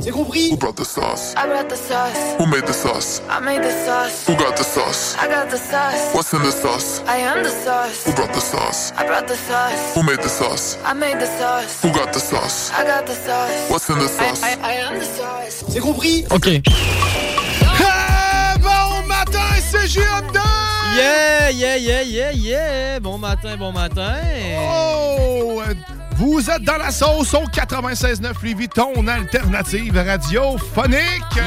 C'est compris? Who brought the sauce? I brought the sauce. Who made the sauce? I made the sauce. Who got the sauce? I got the sauce. What's in the sauce? I am the sauce. Who brought the sauce? I brought the sauce. Who made the sauce? I made the sauce. Who got the sauce? I got the sauce. What's in the I, sauce? I, I am the sauce. C'est compris? OK. Ah, bon matin, c'est JM2! Yeah, yeah, yeah, yeah, yeah. Bon matin, bon matin. Oh! Vous êtes dans la sauce au 96.9 Lévis, ton alternative radiophonique.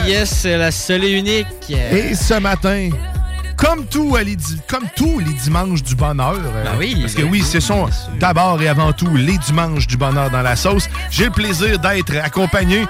Yes, c'est la seule et unique. Et ce matin, comme, tout, les comme tous les dimanches du bonheur, euh, Ben oui, parce que ben oui, ce sont d'abord et avant tout les dimanches du bonheur dans la sauce, j'ai le plaisir d'être accompagné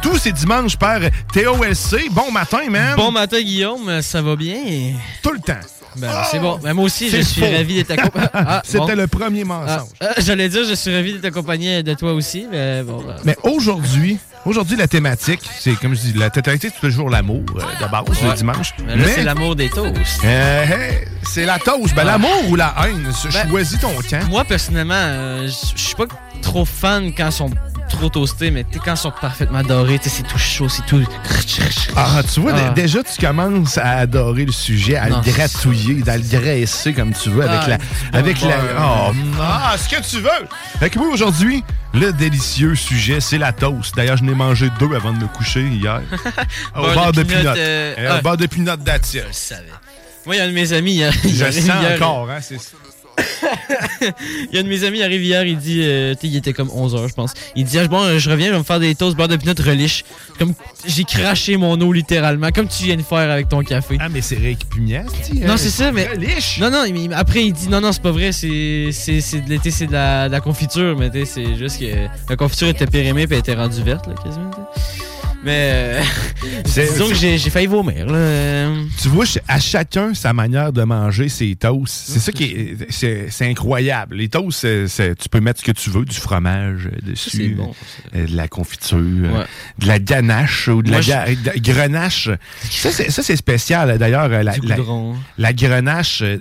tous ces dimanches par Théo LC. Bon matin, man! Bon matin, Guillaume. Ça va bien? Tout le temps. Ben, c'est bon. Ben, moi aussi, je suis faux. ravi d'être accompagné. Ah, C'était bon. le premier Ah, mensonge. euh, J'allais dire, je suis ravi d'être accompagné de toi aussi, mais bon. ben. Mais aujourd'hui, aujourd'hui la thématique, c'est comme je dis, la thématique c'est toujours l'amour euh, de base le dimanche. Mais là, c'est l'amour des toasts. Euh, hey, c'est la toast. Ben, Ah. l'amour ou la haine, Ben, choisis ton camp. Moi, personnellement, euh, je je suis pas trop fan quand ils sont trop toastés, mais quand ils sont parfaitement dorés, c'est tout chaud, c'est tout. Ah, tu vois, Ah. dé- déjà, tu commences à adorer le sujet, à Non, le gratouiller, à le graisser comme tu veux avec Ah, la. bon Avec la oh, ah, ce que tu veux! Fait que moi, aujourd'hui, le délicieux sujet, c'est la toast. D'ailleurs, je n'ai mangé deux avant de me coucher hier. au bar de pinot. euh, Euh. Au bar de pinot d'attire. Je savais. Moi, il y a un de mes amis, il, il Je arrive sens encore, hein? C'est Il y a un de mes amis, il arrive hier, il dit, euh, il était comme 11h, je pense. Il dit, ah, bon, euh, je reviens, je vais me faire des toasts beurre de pinot relish. Comme, j'ai craché mon eau littéralement, comme tu viens de faire avec ton café. Ah, mais c'est récupignac, Non, c'est ça, mais. Relish. Non, non, il- après, il dit, non, non, c'est pas vrai, c'est c'est- c'est de l'été, c'est de la, de la confiture, mais tu sais, c'est juste que la confiture était périmée puis elle était rendue verte, là, quasiment. Mais, euh, disons que j'ai failli vomir, là. Tu vois, à chacun sa manière de manger ses toasts. C'est ça qui est, c'est, incroyable. Les toasts, tu peux mettre ce que tu veux, du fromage euh, dessus, bon, euh, de la confiture, Ouais. de la ganache ou de Moi, la, je- grenache. Ça, c'est, spécial. D'ailleurs, la, grenache, euh,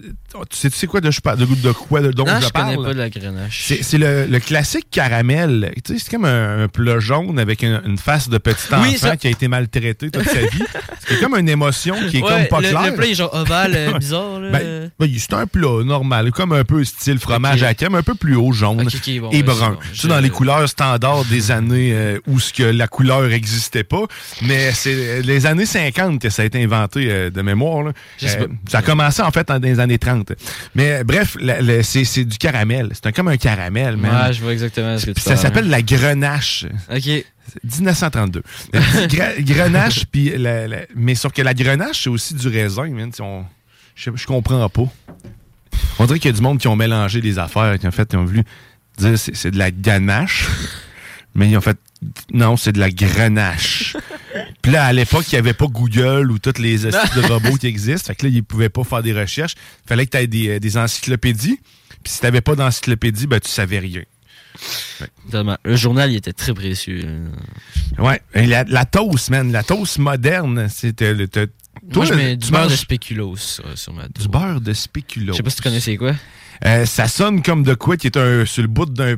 tu sais, tu sais quoi de, je parle- de, de quoi de, dont Non, je, je connais parle? pas de la grenache. C'est, c'est le, le classique caramel. Tu sais, c'est comme un, un plat jaune avec une, une face de petit enfant Oui, qui a été maltraité toute sa vie. C'est comme une émotion qui est Ouais, comme pas le, claire. le plat est genre ovale, euh, bizarre, là. Ben, ben, c'est un plat normal, comme un peu style fromage à crème, un peu plus haut, jaune bon, et brun. c'est bon. Dans les couleurs standards des années euh, où ce que la couleur n'existait pas, mais c'est les années 50 que ça a été inventé euh, de mémoire. là. Euh, ça a commencé en fait dans les années 30. Mais bref, c'est du caramel. C'est un- comme un caramel, man. Ouais, je vois exactement ce que tu ça s'appelle la grenache. Ok. 1932. La petite gra- grenache, puis la- la- mais sauf que la grenache, c'est aussi du raisin, man. On- Je, je comprends pas. On dirait qu'il y a du monde qui ont mélangé les affaires, qui en fait, ils ont voulu dire c'est c'est de la ganache, mais ils ont fait non, c'est de la grenache. Puis là, à l'époque, il n'y avait pas Google ou tous les de robots qui existent. Fait que là, ils pouvaient pas faire des recherches. Il fallait que tu aies des, des encyclopédies. Puis si tu n'avais pas d'encyclopédie, ben, tu savais rien. Tellement. Le journal, il était très précieux. Ouais. Et la, la toast, man. La toast moderne, c'était le. Moi, je mets du beurre de spéculoos sur, sur ma Du beurre de spéculoos. Je sais pas si tu connais c'est quoi. Euh, ça sonne comme de quoi qui est un, sur le bout d'un.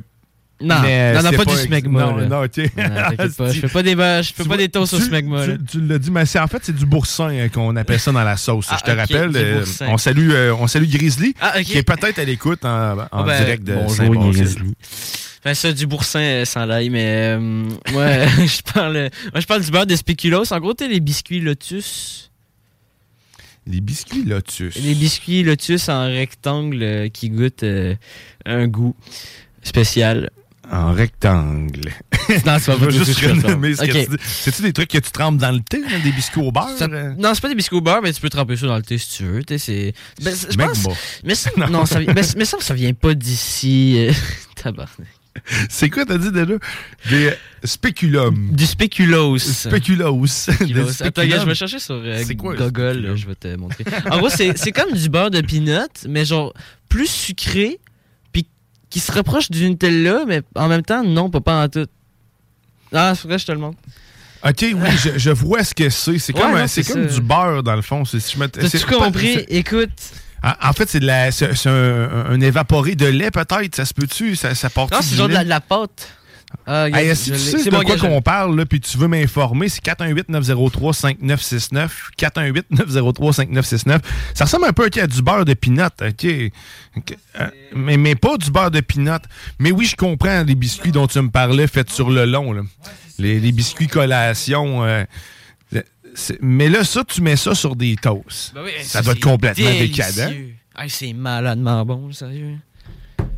Non, Mais non, pas, du smegma. Non, là. non, ok. Non, t'inquiète pas, je fais pas des, je fais Tu pas des toasts au smegma. Tu, tu l'as dit, mais c'est- en fait, c'est du boursin hein, qu'on appelle ça dans la sauce. Ah, je te rappelle. euh, on, salue, euh, on salue Grizzly, Ah, qui est peut-être à l'écoute en, en Ah, ben, direct de bonjour. Grizzly. Enfin, ça, du boursin euh, sans l'ail, mais euh, ouais, je parle, euh, moi, je parle du beurre de spéculoos. En gros, t'as les biscuits Lotus. Les biscuits Lotus. Les biscuits Lotus en rectangle euh, qui goûtent euh, un goût spécial. En rectangle. Non, c'est pas Je vais juste renommer ce que Ok. tu dis. C'est-tu des trucs que tu trempes dans le thé, hein, des biscuits au beurre? Ça- euh? non, c'est pas des biscuits au beurre, mais tu peux tremper ça dans le thé si tu veux. tu sais, C'est. Ben, c'est- je Même pense- pas. Mais ça, non, ça, mais ça, ça vient pas d'ici. euh, tabarnak. C'est quoi, t'as dit déjà? Des spéculums. Du. Des Attends, regarde, je vais chercher sur euh, quoi, Google, je vais te montrer. En gros, c'est comme du beurre de peanut, mais genre plus sucré, puis qui se rapproche du Nutella, mais en même temps, non, pas, pas en tout. Ah, c'est vrai, je te le montre. Ok, oui, je, je vois ce que c'est. C'est Ouais, comme, non, comme ça. du beurre, dans le fond. Si je T'as-tu compris? Écoute. En, en fait, c'est de la- c'est- c'est un, un évaporé de lait, peut-être. Ça se peut-tu? Ça, ça part Non, c'est genre de la, de la pâte. Ah, regarde, Hey, si tu sais C'est de quoi qu'on parle, là, puis tu veux m'informer, c'est 418-903-5969. 418-903-5969. Ça ressemble un peu ok, à du beurre de pinot. OK? Euh, mais, mais pas du beurre de pinot. Mais oui, je comprends les biscuits dont tu me parlais, faits sur le long. là. Les, les biscuits collation. euh, mais là, ça, tu mets ça sur des toasts. Ben oui, ça doit être complètement délicieux. décadent. Hey, c'est maladement bon, sérieux.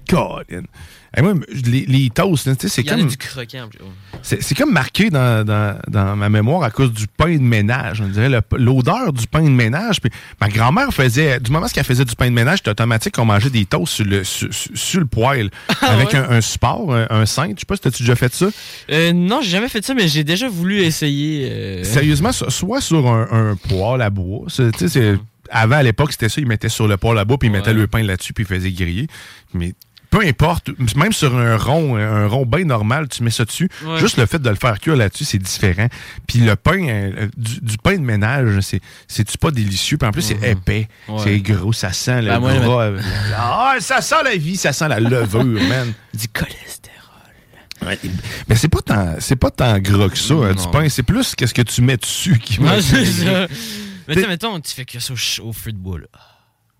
Colin. Hey, moi, les, les toasts, tu c'est Il y en a comme... du croquant. C'est comme marqué dans, dans- dans ma mémoire à cause du pain de ménage. On dirait l'odeur du pain de ménage. Puis ma grand-mère faisait, du moment qu'elle faisait du pain de ménage, c'était automatique qu'on mangeait des toasts sur le, sur, sur- le poêle avec ouais? un, un support, un, un cintre. Je sais pas si t'as-tu déjà fait ça. Euh, non, j'ai jamais fait ça, mais j'ai déjà voulu essayer. euh, Sérieusement, so- soit sur un, un poêle à bois. Tu sais, c'est- Avant, à l'époque, c'était ça. Ils mettaient sur le poêle à bois, puis ils mettaient le pain là-dessus, puis ils faisaient griller. Mais peu importe, même sur un rond, un rond bien normal, tu mets ça dessus. Ouais. Juste le fait de le faire cuire là-dessus, c'est différent. Puis le pain, euh, du, du pain de ménage, c'est, c'est-tu pas délicieux? Puis en plus, c'est épais, Mhm. Ouais. c'est gros, ça sent le Ben, moi, gras. euh, Ah, ça sent la vie, ça sent la levure, man. Du cholestérol. Ouais, mais c'est pas tant, c'est pas tant gras que ça, hein, du pain. C'est plus qu'est-ce que tu mets dessus qui va. Ouais, c'est ça. Mais mettons, tu fais cuire ça au, au feu de bois, là.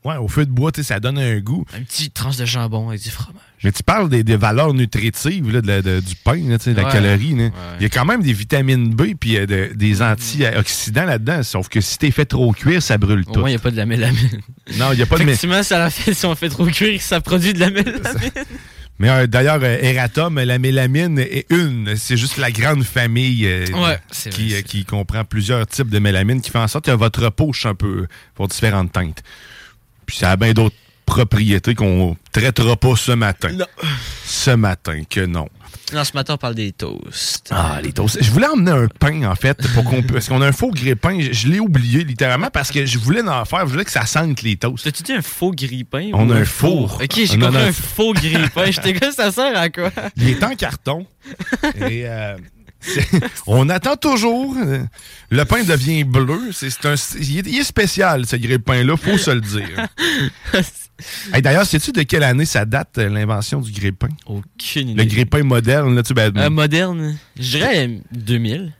Ouais, au feu de bois, ça donne un goût. Un petit tranche de jambon avec du fromage. Mais tu parles des, des valeurs nutritives là, de la- de- du pain, là, de la Ouais. calorie. là. Ouais. Il y a quand même des vitamines B puis euh, de- des antioxydants là-dedans. Sauf que si t'es fait trop cuire, ça brûle Au tout. moins, il n'y a pas de la mélamine. Non, il n'y a pas de. mé- Effectivement, ça la fait si on fait trop cuire, ça produit de la mélamine. Mais euh, d'ailleurs, euh, Eratom, la mélamine est une. C'est juste la grande famille euh, Ouais, qui, vrai, euh, qui comprend plusieurs types de mélamine qui fait en sorte que votre peau un peu pour différentes teintes. Puis ça a bien d'autres propriétés qu'on traitera pas ce matin. Non. Ce matin, que non. Non, ce matin, on parle des toasts. Ah, les toasts. Je voulais emmener un pain, en fait, pour qu'on puisse- parce qu'on a un faux grille-pain. Je, je l'ai oublié, littéralement, parce que je voulais en faire. Je voulais que ça sente les toasts. T'as-tu dit un faux grille-pain? On a un four? Ok, j'ai compris a- un faux grille-pain. J'étais comme ça sert à quoi? Il est en carton. et euh, on attend toujours. Le pain devient bleu. C'est un, il, est, il est spécial, ce grille-pain-là, faut se le dire. Hey, D'ailleurs, sais-tu de quelle année ça date, euh, l'invention du grille-pain? Aucune idée. Le grille-pain moderne, là, tu ben, Euh, moderne. Je dirais euh, 2000.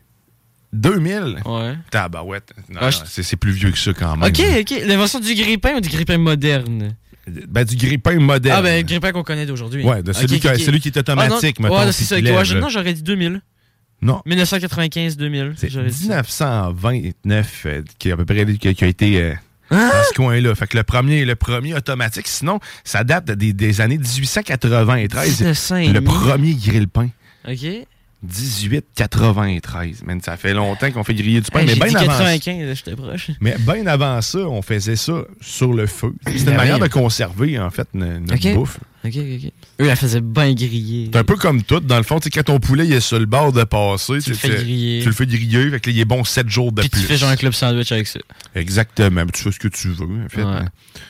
2000? Ouais. Tabarouette. Ah, je- c'est plus vieux que ça quand même. Ok, ok. L'invention du grille-pain ou du grille-pain moderne? Ben, du grille-pain moderne. Ah, ben, le grille-pain qu'on connaît d'aujourd'hui. Ouais, de celui qui celui est automatique, Ah, non. mettons, Ouais, c'est ça. ouais, je- non, j'aurais dit 2000. Non. 1995-2000. C'est j'aurais dit ça. 1929 euh, qui, a à peu près, qui, qui a été euh, Hein? dans ce coin-là. Fait que le premier, le premier automatique. Sinon, ça date des, des années 1893. 1900 et le premier grill-pain. Ok. 1893. Man, ça fait longtemps qu'on fait griller du pain. Hey, mais bien avant, 95, j'étais proche. mais bien avant ça, on faisait ça sur le feu. C'était une Ben manière de conserver, en fait, no- notre Ok. bouffe. Ok, ok. Eux, la faisaient bien griller. C'est un peu comme tout. Dans le fond, quand ton poulet il est sur le bord de passer, Tu le fais griller. Tu le fais griller, fait que là, il est bon 7 jours de Puis plus. tu fais genre un club sandwich avec ça. Exactement. Tu fais ce que tu veux, en fait. Ouais. hein.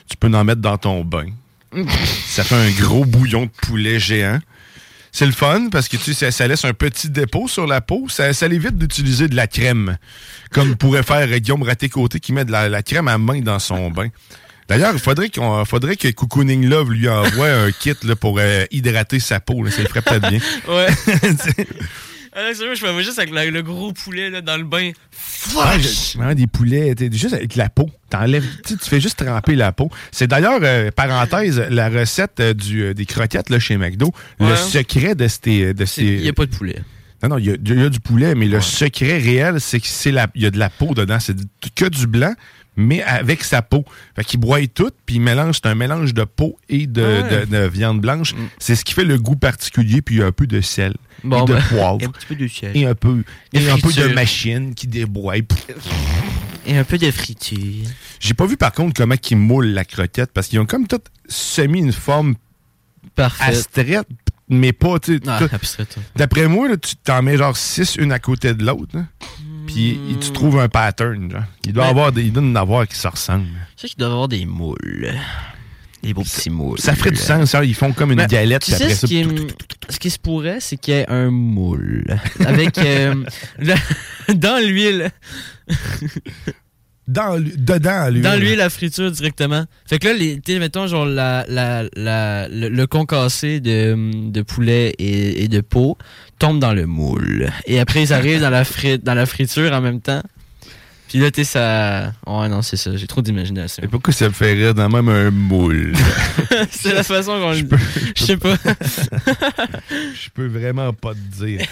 Tu peux en mettre dans ton bain. ça fait un gros bouillon de poulet géant. c'est le fun parce que tu sais, ça, laisse un petit dépôt sur la peau. Ça, ça l'évite d'utiliser de la crème, comme pourrait faire Guillaume Raté-Côté qui met de la, la crème à main dans son bain. D'ailleurs, il faudrait, qu'on, faudrait que Cocooning Love lui envoie un kit là, pour euh, hydrater sa peau. Là. Ça le ferait peut-être bien. Ouais. Non, sérieux, je me vois juste avec le, le gros poulet là, dans le bain. Ouais, des poulets, t'es juste avec la peau. T'enlèves, tu fais juste tremper la peau. C'est d'ailleurs, euh, parenthèse, la recette euh, du, des croquettes là, chez McDo. Le secret de ces. De ces Il n'y a pas de poulet. Non, non, il y, a- il y a du poulet, mais le secret réel, c'est que c'est la, il y a de la peau dedans. C'est que du blanc, mais avec sa peau. Fait qu'il broie tout, puis il mélange, c'est un mélange de peau et de, Ah ouais. de- de viande blanche. C'est ce qui fait le goût particulier, puis il y a un peu de sel. Bon, et de ben, poivre. et un petit peu de sel. Et un peu, et un peu de machine qui déboie. Et un peu de friture. J'ai pas vu par contre comment ils moulent la croquette parce qu'ils ont comme tout semi une forme Parfaite. abstraite, mais pas, tu. Ah. D'après moi, là, tu t'en mets genre six une à côté de l'autre. Puis tu trouves un pattern. Genre. Il doit avoir des, il doit en avoir qui se ressemblent. Je sais qu'il doit y avoir des moules. Des beaux petits moules. Ça ferait du sens, ça. Ils font comme une Ben, galette. Tu sais, après ce ça, qui, tout- ce qui se pourrait, c'est qu'il y ait un moule. Avec. euh, dans l'huile. Dans, dedans, lui. Dans l'huile à friture directement. Fait que là, tu mettons, genre, la, la, le, concassé de, poulet et, de peau tombe dans le moule. Et après, ils arrivent dans la, fri- dans la friture en même temps. Sais, ça. Ouais, non, c'est ça. J'ai trop d'imagination. Et pourquoi ça me fait rire dans même un moule? c'est la façon qu'on le Je sais pas. Je peux vraiment pas te dire.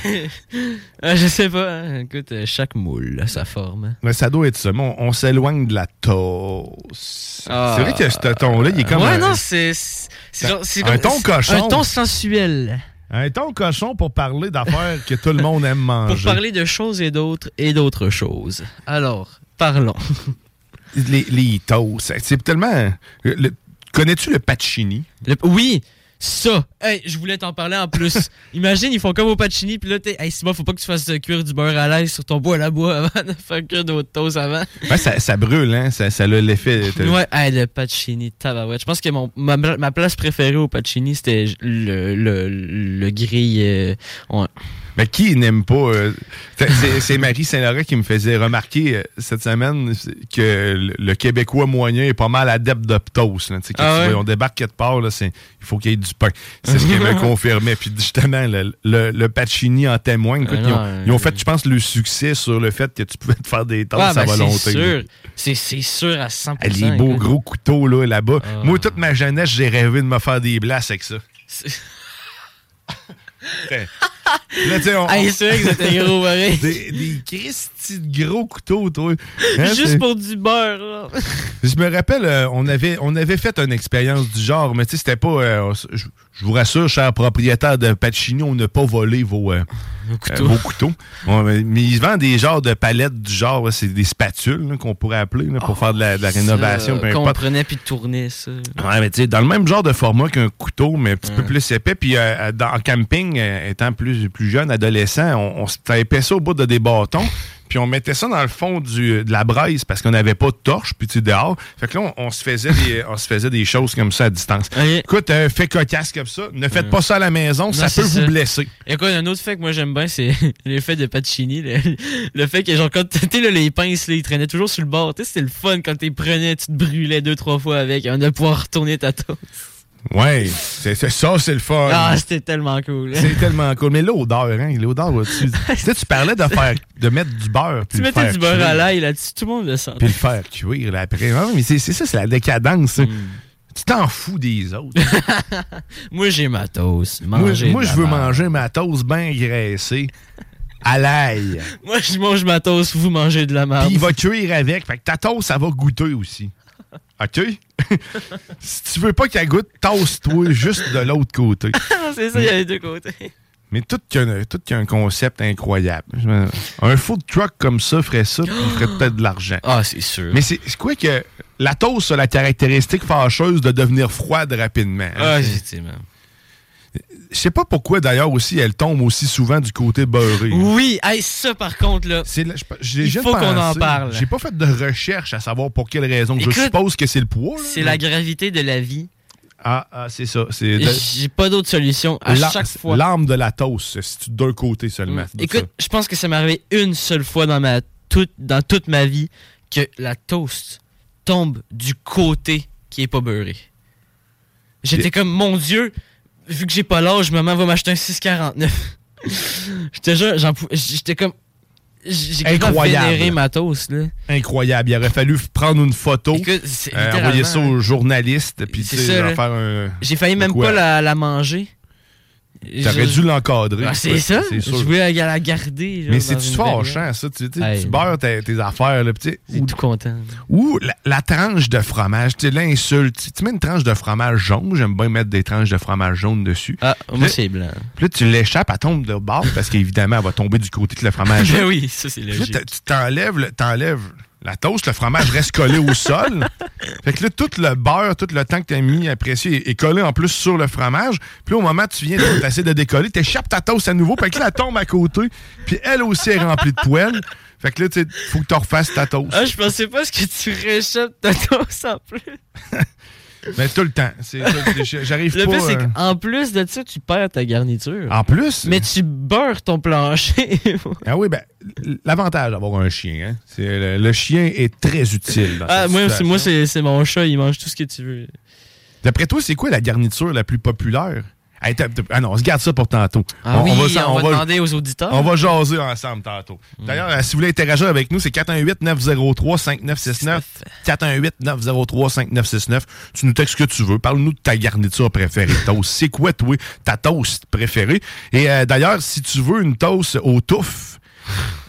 Ah, je sais pas. hein. Écoute, euh, chaque moule a sa forme. Mais ça doit être ça. Mais on, on s'éloigne de la toast. Ah. C'est vrai que ce ton-là, il est comme Ouais, un, non, c'est. c'est- c'est genre- c'est un comme- ton cochon. Un ton sensuel. Un ton cochon pour parler d'affaires que tout le monde aime manger. Pour parler de choses et d'autres et d'autres choses. Alors, parlons. les, les toasts. C'est tellement. le- Connais-tu le pacini? Le- oui, ça. Hey, je voulais t'en parler en plus. Imagine, ils font comme au Pacini, puis là, t'es. Hey, Simon, faut pas que tu fasses cuire du beurre à l'aise sur ton bois à bois avant de faire cuire d'autres toasts avant. Ouais, ça, ça brûle, hein? Ça, ça a l'effet. Ouais, hey, le Pacini, tabarouette. Je pense que mon, ma, ma place préférée au Pacini, c'était le, le, le grill. euh. Mais qui n'aime pas. euh, c'est- Marie Saint-Laurent qui me faisait remarquer euh, cette semaine que le, le Québécois moyen est pas mal adepte de toast. Là, quand Ah ouais? on débarque quelque part, là, il faut qu'il y ait du pain. C'est ce qu'elle me confirmait. Puis justement, le, le, le Pacini en témoigne. Écoute, Ah ils, ont, non, euh, ils ont fait, je pense, le succès sur le fait que tu pouvais te faire des toasts Ouais, à ben, volonté. c'est là. sûr. C'est sûr à 100%. Ah, Les beaux écoute. gros couteaux là, là-bas. Ah. Moi, toute ma jeunesse, j'ai rêvé de me faire des blasts avec ça. Là, tu sais, on- Hey, c'est vrai que c'était gros, pareil. Des, des de gros couteaux, toi. Hein, Juste pour du beurre, là. Je me rappelle, euh, on, avait, on avait fait une expérience du genre, mais tu sais, c'était pas. euh, je, je vous rassure, cher propriétaire de Pacini, on n'a pas volé vos, euh, couteaux. vos couteaux. Ouais, mais, ils vendent des genres de palettes du genre, c'est des spatules qu'on pourrait appeler là, pour faire de la, de la rénovation. Qu'on prenait puis tourner ça. Ouais, mais tu sais, dans le même genre de format qu'un couteau, mais un petit peu plus épais. Puis en camping, étant plus, plus jeune, adolescent, on, on se tapait ça au bout de des bâtons. Puis on mettait ça dans le fond du, de la braise parce qu'on n'avait pas de torche, puis tu dehors. Fait que là, on, on se faisait des, on se faisait des choses comme ça à distance. Écoute, euh, fait cocasse comme ça. Ne faites pas ça à la maison, Non, ça peut vous blesser. Et quoi, un autre fait que moi j'aime bien, c'est l'effet de Pacini. Le, le fait que, genre, quand tu sais, là, les pinces, là, ils traînaient toujours sur le bord. Tu sais, c'était le fun quand tu les prenais, tu te brûlais deux, trois fois avec, avant de pouvoir retourner ta toast. Ouais, c'est ça, c'est le fun. Ah, c'était tellement cool. c'est tellement cool. Mais l'odeur, hein, l'odeur, tu, tu sais, tu parlais de faire, de mettre du beurre. puis Tu mettais faire du beurre cuire. à l'ail là-dessus, tout le monde le sent. puis le faire cuire là, après. Mais c'est ça, c'est la décadence. ça. Tu t'en fous des autres. Moi, j'ai ma toast. moi, Manger moi, de je veux manger ma toast bien graissée à l'ail. Moi, je mange ma toast, vous mangez de la merde. Puis il va cuire avec. Fait que ta toast, ça va goûter aussi. OK? si tu veux pas qu'elle goûte, toast-toi juste de l'autre côté. c'est ça, il y a les deux côtés. Mais tout qu'un tout qu'un concept incroyable. Un food truck comme ça ferait ça, puis il ferait peut-être de l'argent. Ah, c'est sûr. Mais c'est quoi que la toast a la caractéristique fâcheuse de devenir froide rapidement. hein? Ah, effectivement. Je sais pas pourquoi d'ailleurs aussi elle tombe aussi souvent du côté beurré. Oui, hey, ça par contre, là. Il faut qu'on en parle. J'ai pas fait de recherche à savoir pour quelle raison. Écoute, je suppose que c'est le poids. C'est la gravité de la vie. Ah, ah, c'est ça. J'ai pas d'autre solution à la- chaque fois. L'arme de la toast, c'est d'un côté seulement. C'est Écoute, je pense que ça m'est arrivé une seule fois dans ma toute dans toute ma vie que la toast tombe du côté qui est pas beurré. J'étais comme mon dieu, vu que j'ai pas l'âge, maman va m'acheter un 6,49. J'étais jure, j'étais comme j'ai vénéré ma toast là. incroyable. Il aurait fallu prendre une photo, Écoute, euh, envoyer ça aux journalistes, puis faire un. J'ai failli même quoi? pas la, la manger. T'aurais dû l'encadrer. Ah, c'est ça. Je voulais la, garder. genre, Mais c'est-tu fâchant, ça? Tu, tu Hey. tu beurres tes, tes affaires, là, tu suis tout content. Ou la, la tranche de fromage, tu sais, l'insulte. Tu- mets une tranche de fromage jaune, j'aime bien mettre des tranches de fromage jaune dessus. Ah, moi, c'est blanc. Puis là, tu l'échappes, elle tombe de bord parce qu'évidemment, elle va tomber du côté que le fromage. Ben oui, ça, c'est Puis là, logique. tu t'enlèves la toast, le fromage reste collé au sol. Fait que là, tout le beurre, tout le temps que t'as mis apprécié est, est collé en plus sur le fromage. Puis au moment où tu viens d'essayer de décoller, t'échappes ta toast à nouveau. Fait que là, elle tombe à côté. Puis elle aussi est remplie de poêle. Fait que là, tu faut que tu refasses ta toast. Ah, je pensais pas ce que tu réchappes ta toast en plus. Mais tout le temps. J'arrive Le pas. pire, c'est euh, qu'en plus de ça, tu perds ta garniture. En plus? Mais tu beurres ton plancher. Ah oui, ben, l'avantage d'avoir un chien, hein, c'est le, le chien est très utile. dans ah, moi, moi c'est mon chat, il mange tout ce que tu veux. D'après toi, c'est quoi la garniture la plus populaire? Hey, t'as- t'as- ah non, on se garde ça pour tantôt. Ah oui, on, s'en- va, demander aux auditeurs. On va jaser ensemble tantôt. D'ailleurs, euh, si vous voulez interagir avec nous, c'est 418-903-5969. 418-903-5969. Tu nous textes ce que tu veux. Parle-nous de ta garniture préférée toast. C'est quoi, toi, ta toast préférée? Et euh, d'ailleurs, si tu veux une toast au touffe,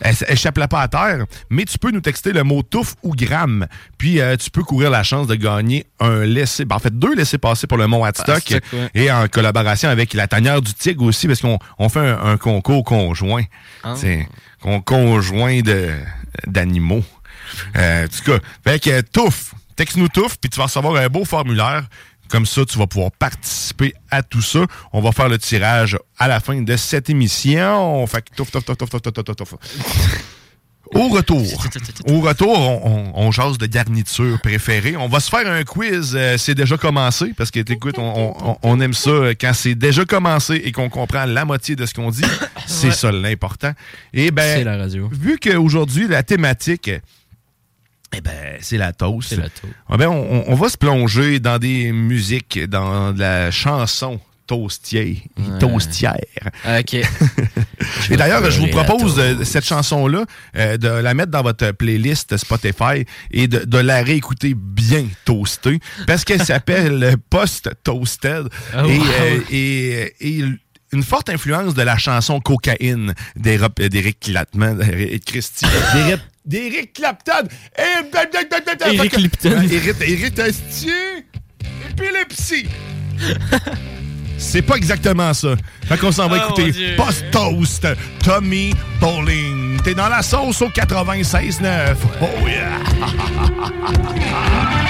elle- Échappe-la pas à terre, mais tu peux nous texter le mot touffe ou gramme. Puis euh, tu peux courir la chance de gagner un laissé, ben, en fait deux laissés passer pour le Mont Hadstock ouais. et en collaboration avec la tanière du Tigre aussi, parce qu'on on fait un, un concours conjoint. Ah. Conjoint de- d'animaux. Euh, en tout cas, fait que touffe, texte-nous touffe, puis tu vas recevoir un beau formulaire. Comme ça, tu vas pouvoir participer à tout ça. On va faire le tirage à la fin de cette émission. Fait que. Au retour, au retour, on, on, on jase de garniture préférée. On va se faire un quiz. euh, c'est déjà commencé parce que, écoute, on, aime ça quand c'est déjà commencé et qu'on comprend la moitié de ce qu'on dit. C'est Ouais. ça l'important. Et ben, C'est la radio. vu qu'aujourd'hui la thématique, eh ben, c'est la toast. C'est la toast. Ah ben, on, on va se plonger dans des musiques, dans de la chanson toastière. toastière. Ok. Et d'ailleurs, je vous propose euh, cette chanson-là euh, de la mettre dans votre playlist Spotify et de, de la réécouter bien toastée parce qu'elle s'appelle Post Toasted Oh, et, wow. euh, et- et une forte influence de la chanson Cocaïne d'Éric d'Éric Clapton, d'Éric Christie, d'Éric- Clapton, et Eric Clapton. Éric Éric épilepsie. C'est pas exactement ça. Fait qu'on s'en va Oh, écouter. Post Toast, Tommy Bowling. T'es dans la sauce au 96.9. Oh yeah!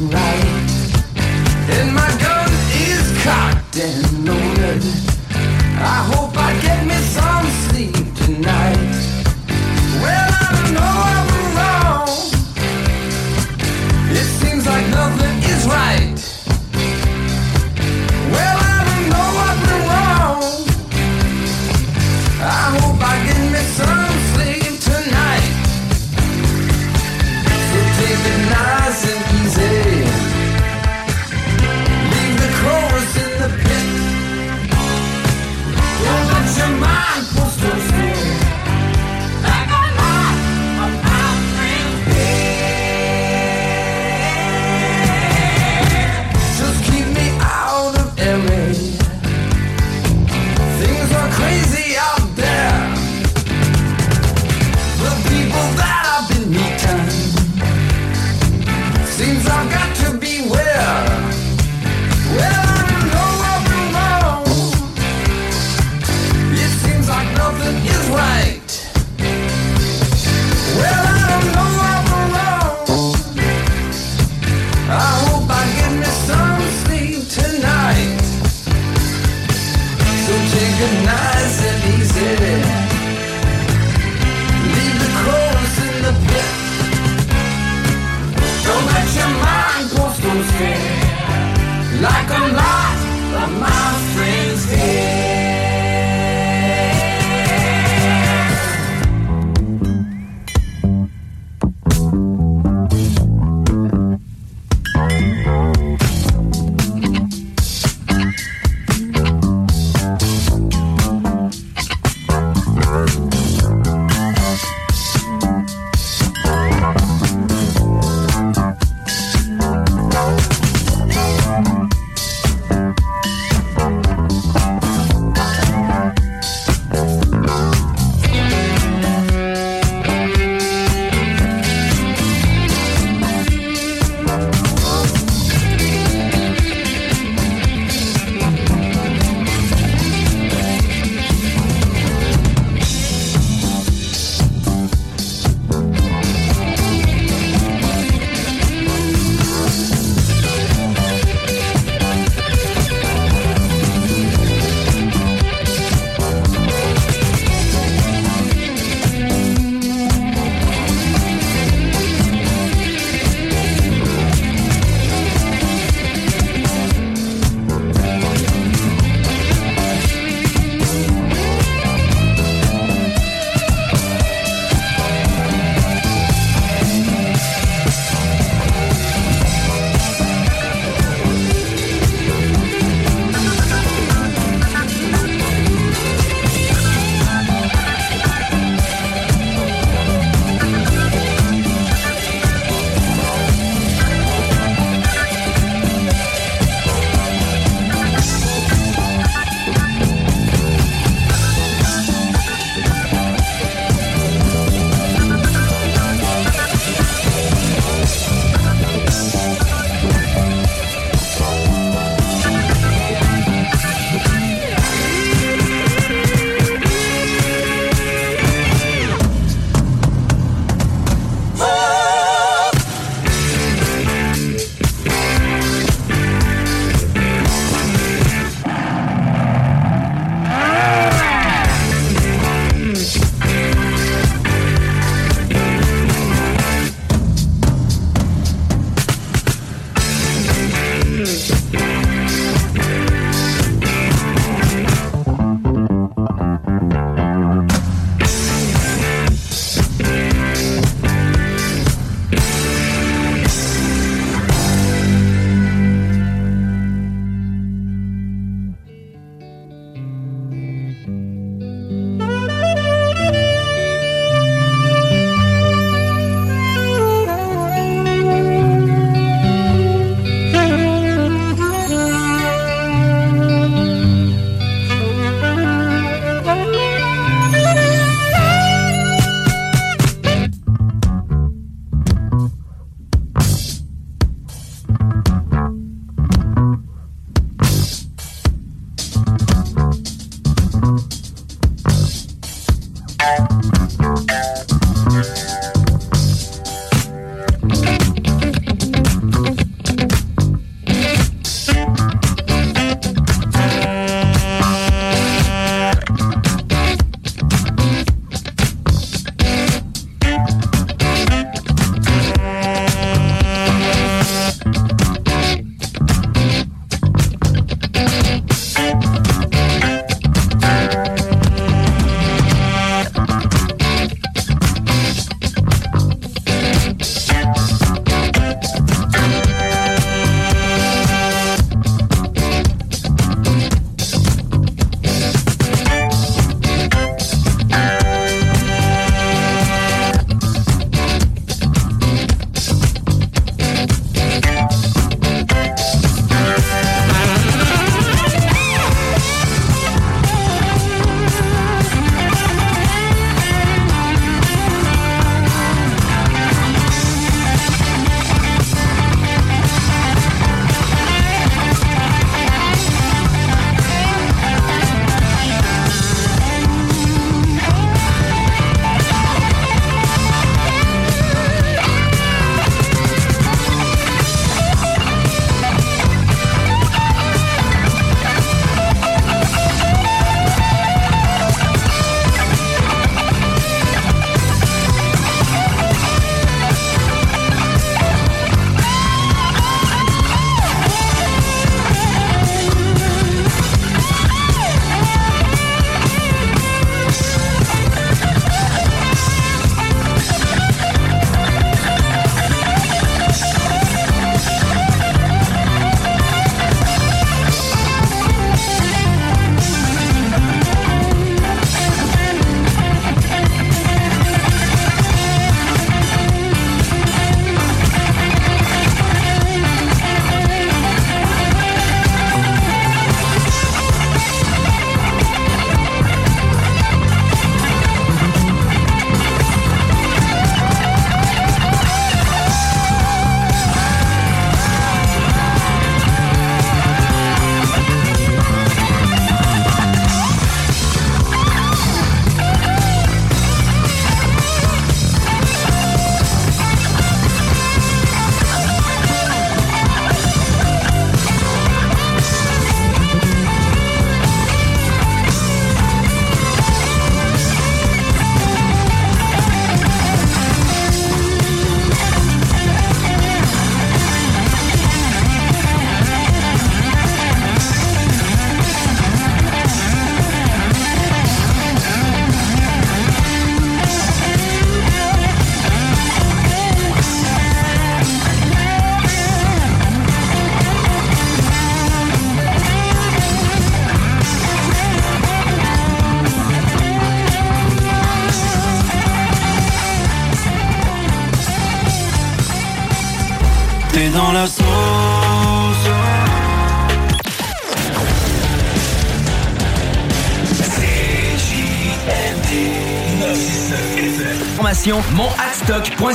right. And my gun is cocked and loaded. I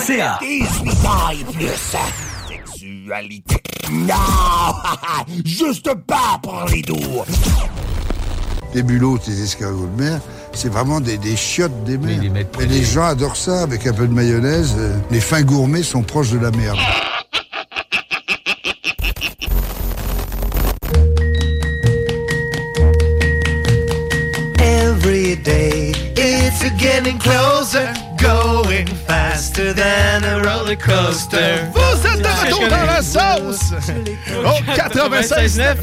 monadstock.ca. 18 ans et plus. Sexualité. Non! Juste pas pour les doux. Les bulots, les escargots de mer, c'est vraiment des, chiottes des mers. Et les gens adorent ça avec un peu de mayonnaise. Euh, Les fins gourmets sont proches de la merde. Roller coaster. Vous êtes de retour dans la sauce! Au 96.9!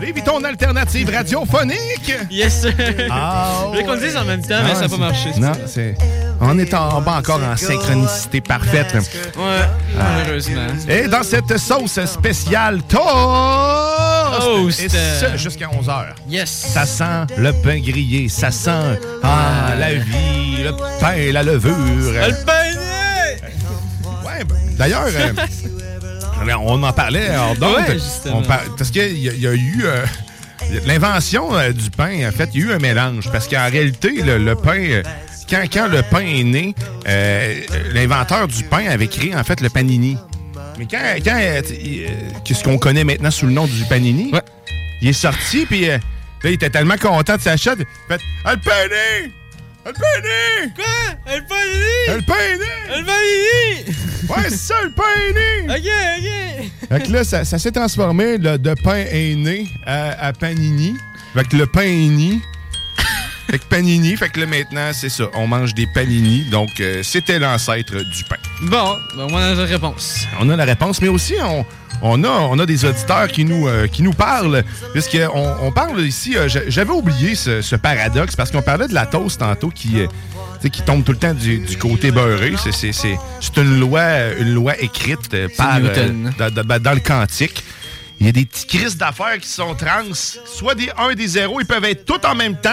Lévis, ton alternative radiophonique! Yes, sir! Ah, Je voulais qu'on le dise en même temps, mais ça n'a pas marché. Non, c'est. On est en bas encore en synchronicité parfaite. Ouais, malheureusement. Et dans cette sauce spéciale toast! Toast. Et ce, jusqu'à 11h. Yes! Ça sent le pain grillé, ça sent ah, la vie, le pain, la levure. Le pain d'ailleurs, euh, on en parlait hors d'onde. Ouais, par- Parce qu'il y, y a eu. euh, L'invention euh, du pain, en fait, il y a eu un mélange. Parce qu'en réalité, le, le pain, euh, quand, quand le pain est né, euh, l'inventeur du pain avait créé, en fait, le panini. Mais quand, quand qu'est-ce qu'on connaît maintenant sous le nom du panini, il est sorti, puis là, il était tellement content de sa shot. Il fait Ah, le panini! Le panini! Quoi? Le panini! Le panini! Le panini! Ouais, c'est ça, le panini! Ok, ok! Fait que là, ça, ça s'est transformé là, de pain aîné à, à panini. Fait que le pain aîné. Fait que panini, fait que là maintenant, c'est ça. On mange des panini. Donc, euh, c'était l'ancêtre du pain. Bon, ben, on a la réponse. On a la réponse, mais aussi, on, on, a, on a des auditeurs qui nous, euh, qui nous parlent. Puisqu'on on parle ici, euh, j'a- j'avais oublié ce, ce paradoxe parce qu'on parlait de la toast tantôt qui, euh, qui tombe tout le temps du, du côté beurré. C'est- C'est c'est- c'est une loi, une loi écrite par, dans, ben, dans le cantique. Il y a des petits crises d'affaires qui sont trans, soit des 1 des 0, ils peuvent être tous en même temps,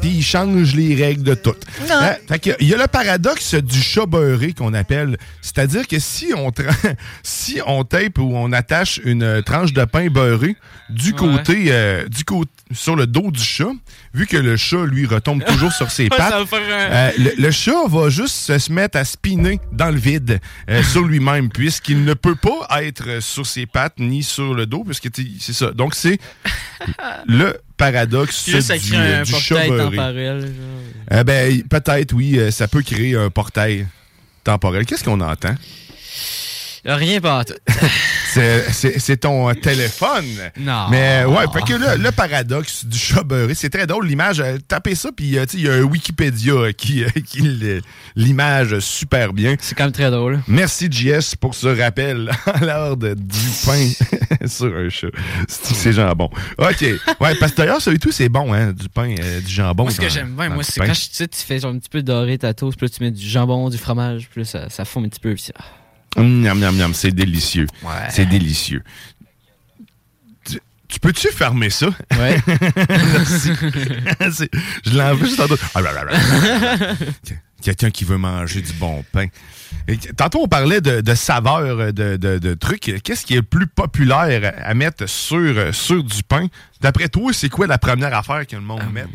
puis ils changent les règles de tout. Hein? Fait que il y a le paradoxe du chat beurré qu'on appelle. C'est-à-dire que si on, tra- si on tape ou on attache une tranche de pain beurré du Ouais. côté, euh, du côté sur le dos du chat, vu que le chat, lui, retombe toujours sur ses pattes, un- euh, le, le chat va juste se, mettre à spinner dans le vide euh, sur lui-même, puisqu'il ne peut pas être euh, sur ses pattes ni sur le dos, puisque c'est ça. Donc, c'est le paradoxe du, crée euh, un du temporel. genre. Eh ben, peut-être, oui, euh, ça peut créer un portail temporel. Qu'est-ce qu'on entend? Rien pas tout. C'est- ton euh, téléphone. Non. Mais ouais, fait que là, le paradoxe du chat beurré, c'est très drôle. L'image, euh, tapez ça, puis euh, il y a un Wikipédia qui, qui l'image super bien. C'est quand même très drôle. Merci, JS, pour ce rappel à l'heure de- du pain sur un chat. C'est jambon. OK. Ouais, parce que d'ailleurs, ça et tout, c'est bon, hein, du pain, euh, du jambon. Moi, ce que j'aime bien, moi, c'est quand je- tu sais, tu fais genre un petit peu dorer ta toast, puis là, tu mets du jambon, du fromage, puis là, ça, ça un petit peu. Puis ah. Hum, Miam, miam, miam, c'est délicieux. Ouais. C'est délicieux. Tu, tu peux-tu fermer ça? Ouais. Merci. Je l'en veux juste là. Quelqu'un qui veut manger du bon pain. Et tantôt, on parlait de, de saveurs, de, de- de trucs. Qu'est-ce qui est le plus populaire à mettre sur, sur du pain? D'après toi, c'est quoi la première affaire que le monde met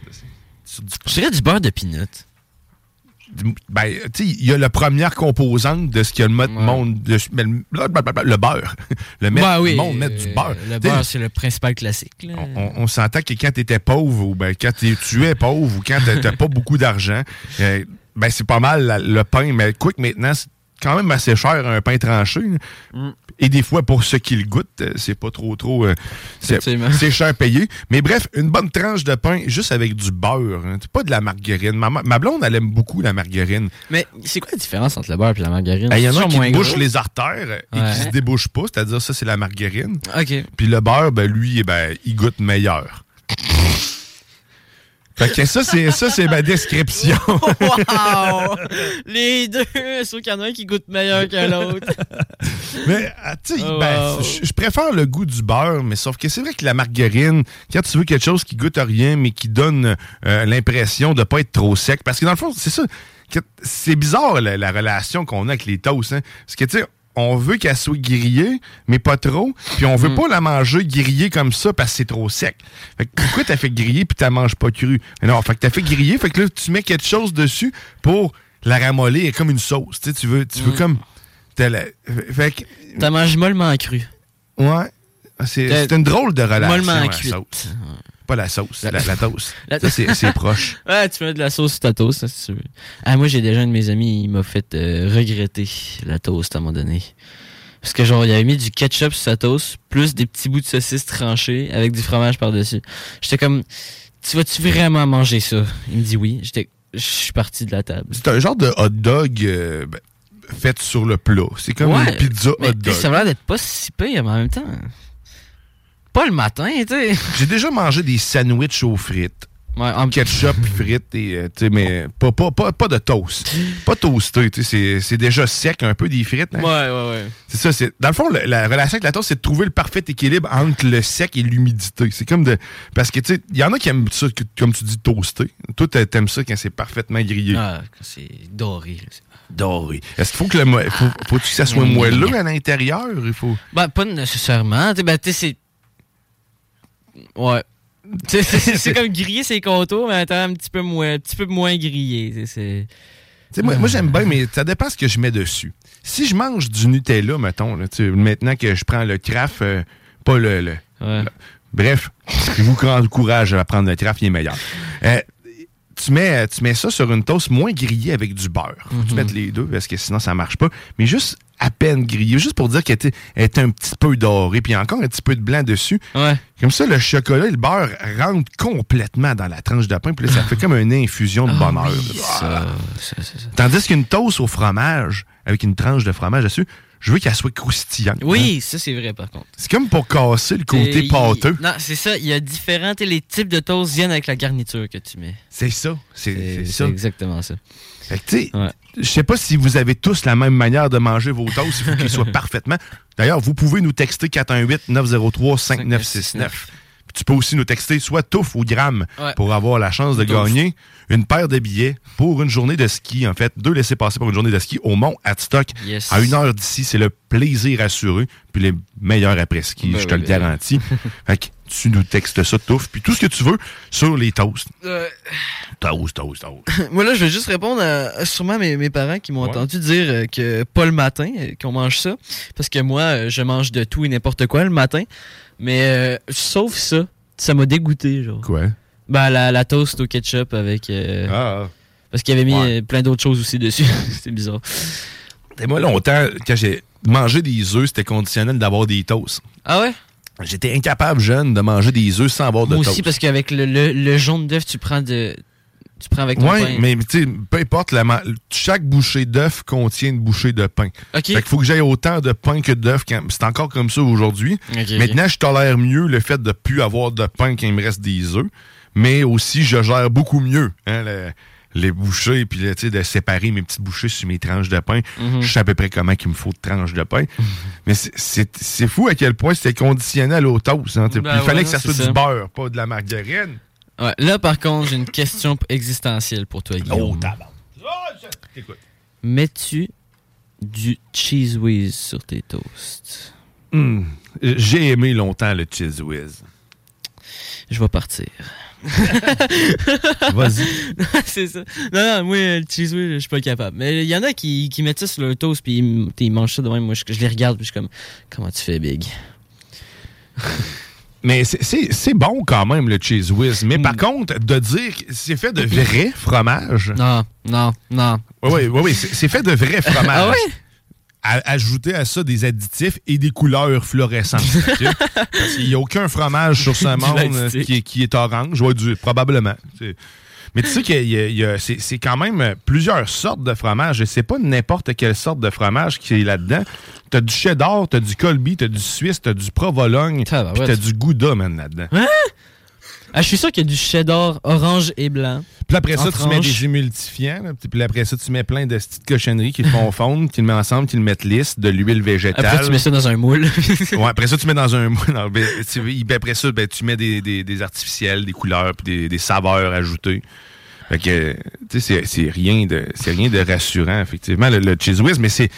sur du pain? Je dirais du beurre de peanut. Ben, tu sais, il y a la première composante de ce que le mo- monde. Le, ben, le- le beurre. Le, met- Ouais, oui, le monde met du euh, beurre. Le beurre, c'est le principal classique. là. on, on s'entend que quand tu étais pauvre ou ben, quand tu es pauvre ou quand tu n'as pas beaucoup d'argent, euh, ben, c'est pas mal la- le pain. Mais quoi que maintenant, c'est quand même assez cher un pain tranché. Mm. Et des fois, pour ceux qui le goûtent, euh, c'est pas trop, trop. euh, c'est cher payé. Mais bref, une bonne tranche de pain juste avec du beurre. hein. C'est pas de la margarine. Ma, ma blonde, elle aime beaucoup la margarine. Mais c'est quoi la différence entre le beurre et la margarine? Eh, Il y en a qui bouchent les artères et Ouais. qui se débouchent pas, c'est-à-dire ça, c'est la margarine. OK. Puis le beurre, ben lui, ben, il goûte meilleur. Fait que ça, c'est ça, c'est ma description. wow! Les deux, sauf qu'il y en a un qui goûte meilleur que l'autre. mais, ah, tu sais, Oh, ben, wow. je préfère le goût du beurre, mais sauf que c'est vrai que la margarine, quand tu veux quelque chose qui goûte à rien, mais qui donne euh, l'impression de pas être trop sec, parce que dans le fond, c'est ça. C'est bizarre, la, la relation qu'on a avec les toasts. Hein? Parce que, tu sais, on veut qu'elle soit grillée, mais pas trop. Puis on veut Mm. pas la manger grillée comme ça parce que c'est trop sec. Fait que pourquoi t'as fait griller puis t'as manges pas cru? Mais non, fait que t'as fait griller, fait que là, tu mets quelque chose dessus pour la ramollie est comme une sauce. Tu sais, tu veux, tu veux Mm. comme. t'as la- fait que. T'as mangé mollement cru. Ouais. C'est une drôle de relation. mollement sauce. Pas la sauce, la, la toast. C'est proche. Ouais, tu mets de la sauce sur ta toast, ça, c'est sûr. Ah, moi, j'ai déjà un de mes amis, il m'a fait euh, regretter la toast à un moment donné. Parce que, genre, il avait mis du ketchup sur sa toast, plus des petits bouts de saucisse tranchés avec du fromage par-dessus. J'étais comme, tu vas-tu vraiment manger ça? Il me dit oui. J'étais, je suis parti de la table. C'est un genre de hot dog euh, ben, fait sur le plat. C'est comme Ouais, une pizza mais hot dog. Ça a l'air d'être pas si pire, mais en même temps. Pas le matin, tu sais. J'ai déjà mangé des sandwichs aux frites. Ketchup, frites, et, euh, tu sais, mais pas, pas, pas, pas de toast. Pas toasté, tu sais, c'est- déjà sec un peu des frites. hein. Ouais, ouais, ouais. C'est ça, c'est. Dans le fond, le- la relation avec la toast, c'est de trouver le parfait équilibre entre le sec et l'humidité. C'est comme de. Parce que, tu sais, il y en a qui aiment ça, que- comme tu dis, toasté. Toi, t'a- t'aimes ça quand c'est parfaitement grillé. Ah, quand c'est doré. Doré. Est-ce qu'il faut que le faut, faut que ça soit Mm. moelleux à l'intérieur? Il faut? Ben, pas nécessairement. Tu sais, ben, tu sais, c'est. Ouais. C'est comme grillé ses contours, mais attends, un petit peu moins, un petit peu moins grillé. c'est- moi, moi, j'aime bien, mais ça dépend ce que je mets dessus. Si je mange du Nutella, mettons, là, maintenant que je prends le craft, euh, pas le. le- le- bref, je vous encourage à prendre le craft, il est meilleur. Euh, tu mets, tu mets ça sur une toast moins grillée avec du beurre. Faut tu Mhm. mettes les deux parce que sinon ça marche pas. Mais juste à peine grillée, juste pour dire qu'elle était, était un petit peu dorée, puis encore un petit peu de blanc dessus. Comme ça, le chocolat et le beurre rentrent complètement dans la tranche de pain, puis là, ça fait comme une infusion de bonheur. ça, Tandis qu'une toast au fromage, avec une tranche de fromage dessus, je veux qu'elle soit croustillante. Oui, hein. ça, c'est vrai, par contre. C'est comme pour casser le côté pâteux. Non, c'est ça. Il y a différents. Les types de toast viennent avec la garniture que tu mets. C'est ça. C'est ça. exactement ça. Fait que, tu sais, je sais pas si vous avez tous la même manière de manger vos toasts. Il faut qu'ils soient parfaitement. D'ailleurs, vous pouvez nous texter 418-903-5969. Tu peux aussi nous texter soit touffe ou gramme Ouais. pour avoir la chance de gagner une paire de billets pour une journée de ski. En fait, deux laissés passer pour une journée de ski au Mont Hadstock. Yes. À une heure d'ici, c'est le plaisir assuré. Puis les meilleurs après-ski, Ben je te oui, le ben garantis. fait que tu nous textes ça, touffe. Puis tout ce que tu veux sur les toasts. Euh, Toast, toast, toast. Moi, là, je vais juste répondre à, sûrement mes, mes parents qui m'ont Ouais. entendu dire euh, que pas le matin, euh, qu'on mange ça. Parce que moi, euh, je mange de tout et n'importe quoi le matin. Mais euh, sauf ça, ça m'a dégoûté, genre. Quoi? Ben, la, la toast au ketchup avec. euh, Ah. Parce qu'il avait mis Ouais. euh, plein d'autres choses aussi dessus. C'était bizarre. Et moi, longtemps, quand j'ai mangé des œufs, c'était conditionnel d'avoir des toasts. Ah ouais? J'étais incapable, jeune, de manger des œufs sans avoir de Moi toast. aussi, parce qu'avec le, le, le jaune d'œuf, tu prends de. Tu prends avec ton Oui, pain. mais tu sais, peu importe, la chaque bouchée d'œuf contient une bouchée de pain. Ok. Fait qu'il faut que j'aille autant de pain que d'œufs. quand- C'est encore comme ça aujourd'hui. Maintenant, je tolère mieux le fait de plus avoir de pain quand il me reste des œufs. Mais aussi, je gère beaucoup mieux hein, le- les bouchées, puis tu sais, de séparer mes petites bouchées sur mes tranches de pain. Mhm. Je sais à peu près comment il me faut de tranches de pain. Mais c'est- fou à quel point c'était conditionnel au toast. hein. Ben il fallait ouais, que ça soit ça. du beurre, pas de la margarine. Ouais, là, par contre, j'ai une question existentielle pour toi, Guillaume. Oh, tabac. Mets-tu du cheese whiz sur tes toasts? Hmm. J'ai aimé longtemps le cheese whiz. Je vais partir. Vas-y. c'est ça. Non, non, moi, le cheese whiz, je suis pas capable. Mais il y en a qui, qui mettent ça sur leur toast puis ils, ils mangent ça de même. Moi, je, je les regarde puis je suis comme, comment tu fais, Big? Mais c'est- bon quand même, le cheese whiz. Mais par contre, de dire que c'est fait de vrai fromage. Non, non, non. Oui, oui, oui, oui, c'est fait de vrai fromage. Ah ouais? À- ajouter à ça des additifs et des couleurs fluorescentes. Parce qu'il n'y a aucun fromage sur ce monde qui, est- qui est orange. Ouais, du- probablement. Mais tu sais qu'il y a- il y a- c'est c'est quand même plusieurs sortes de fromage et c'est pas n'importe quelle sorte de fromage qui est là-dedans. T'as du cheddar, t'as du Colby, t'as du Suisse, t'as du Provolone, puis t'as du Gouda, man, là-dedans. Hein? Ah, je suis sûr qu'il y a du cheddar orange et blanc. Puis après ça, tu mets tranches. des émulsifiants. là. Puis après ça, tu mets plein de petites cochonneries qui le font fondre, qui le mettent ensemble, qui le mettent lisse, de l'huile végétale. Après, tu mets ça dans un moule. ouais, après ça, tu mets dans un moule. Non, ben, tu- ben, après ça, ben, tu mets des, des- des artificiels, des couleurs, puis des, des saveurs ajoutées. Fait que, tu sais, c'est- rien, de- rien de rassurant, effectivement, le, le cheese whiz, mais c'est.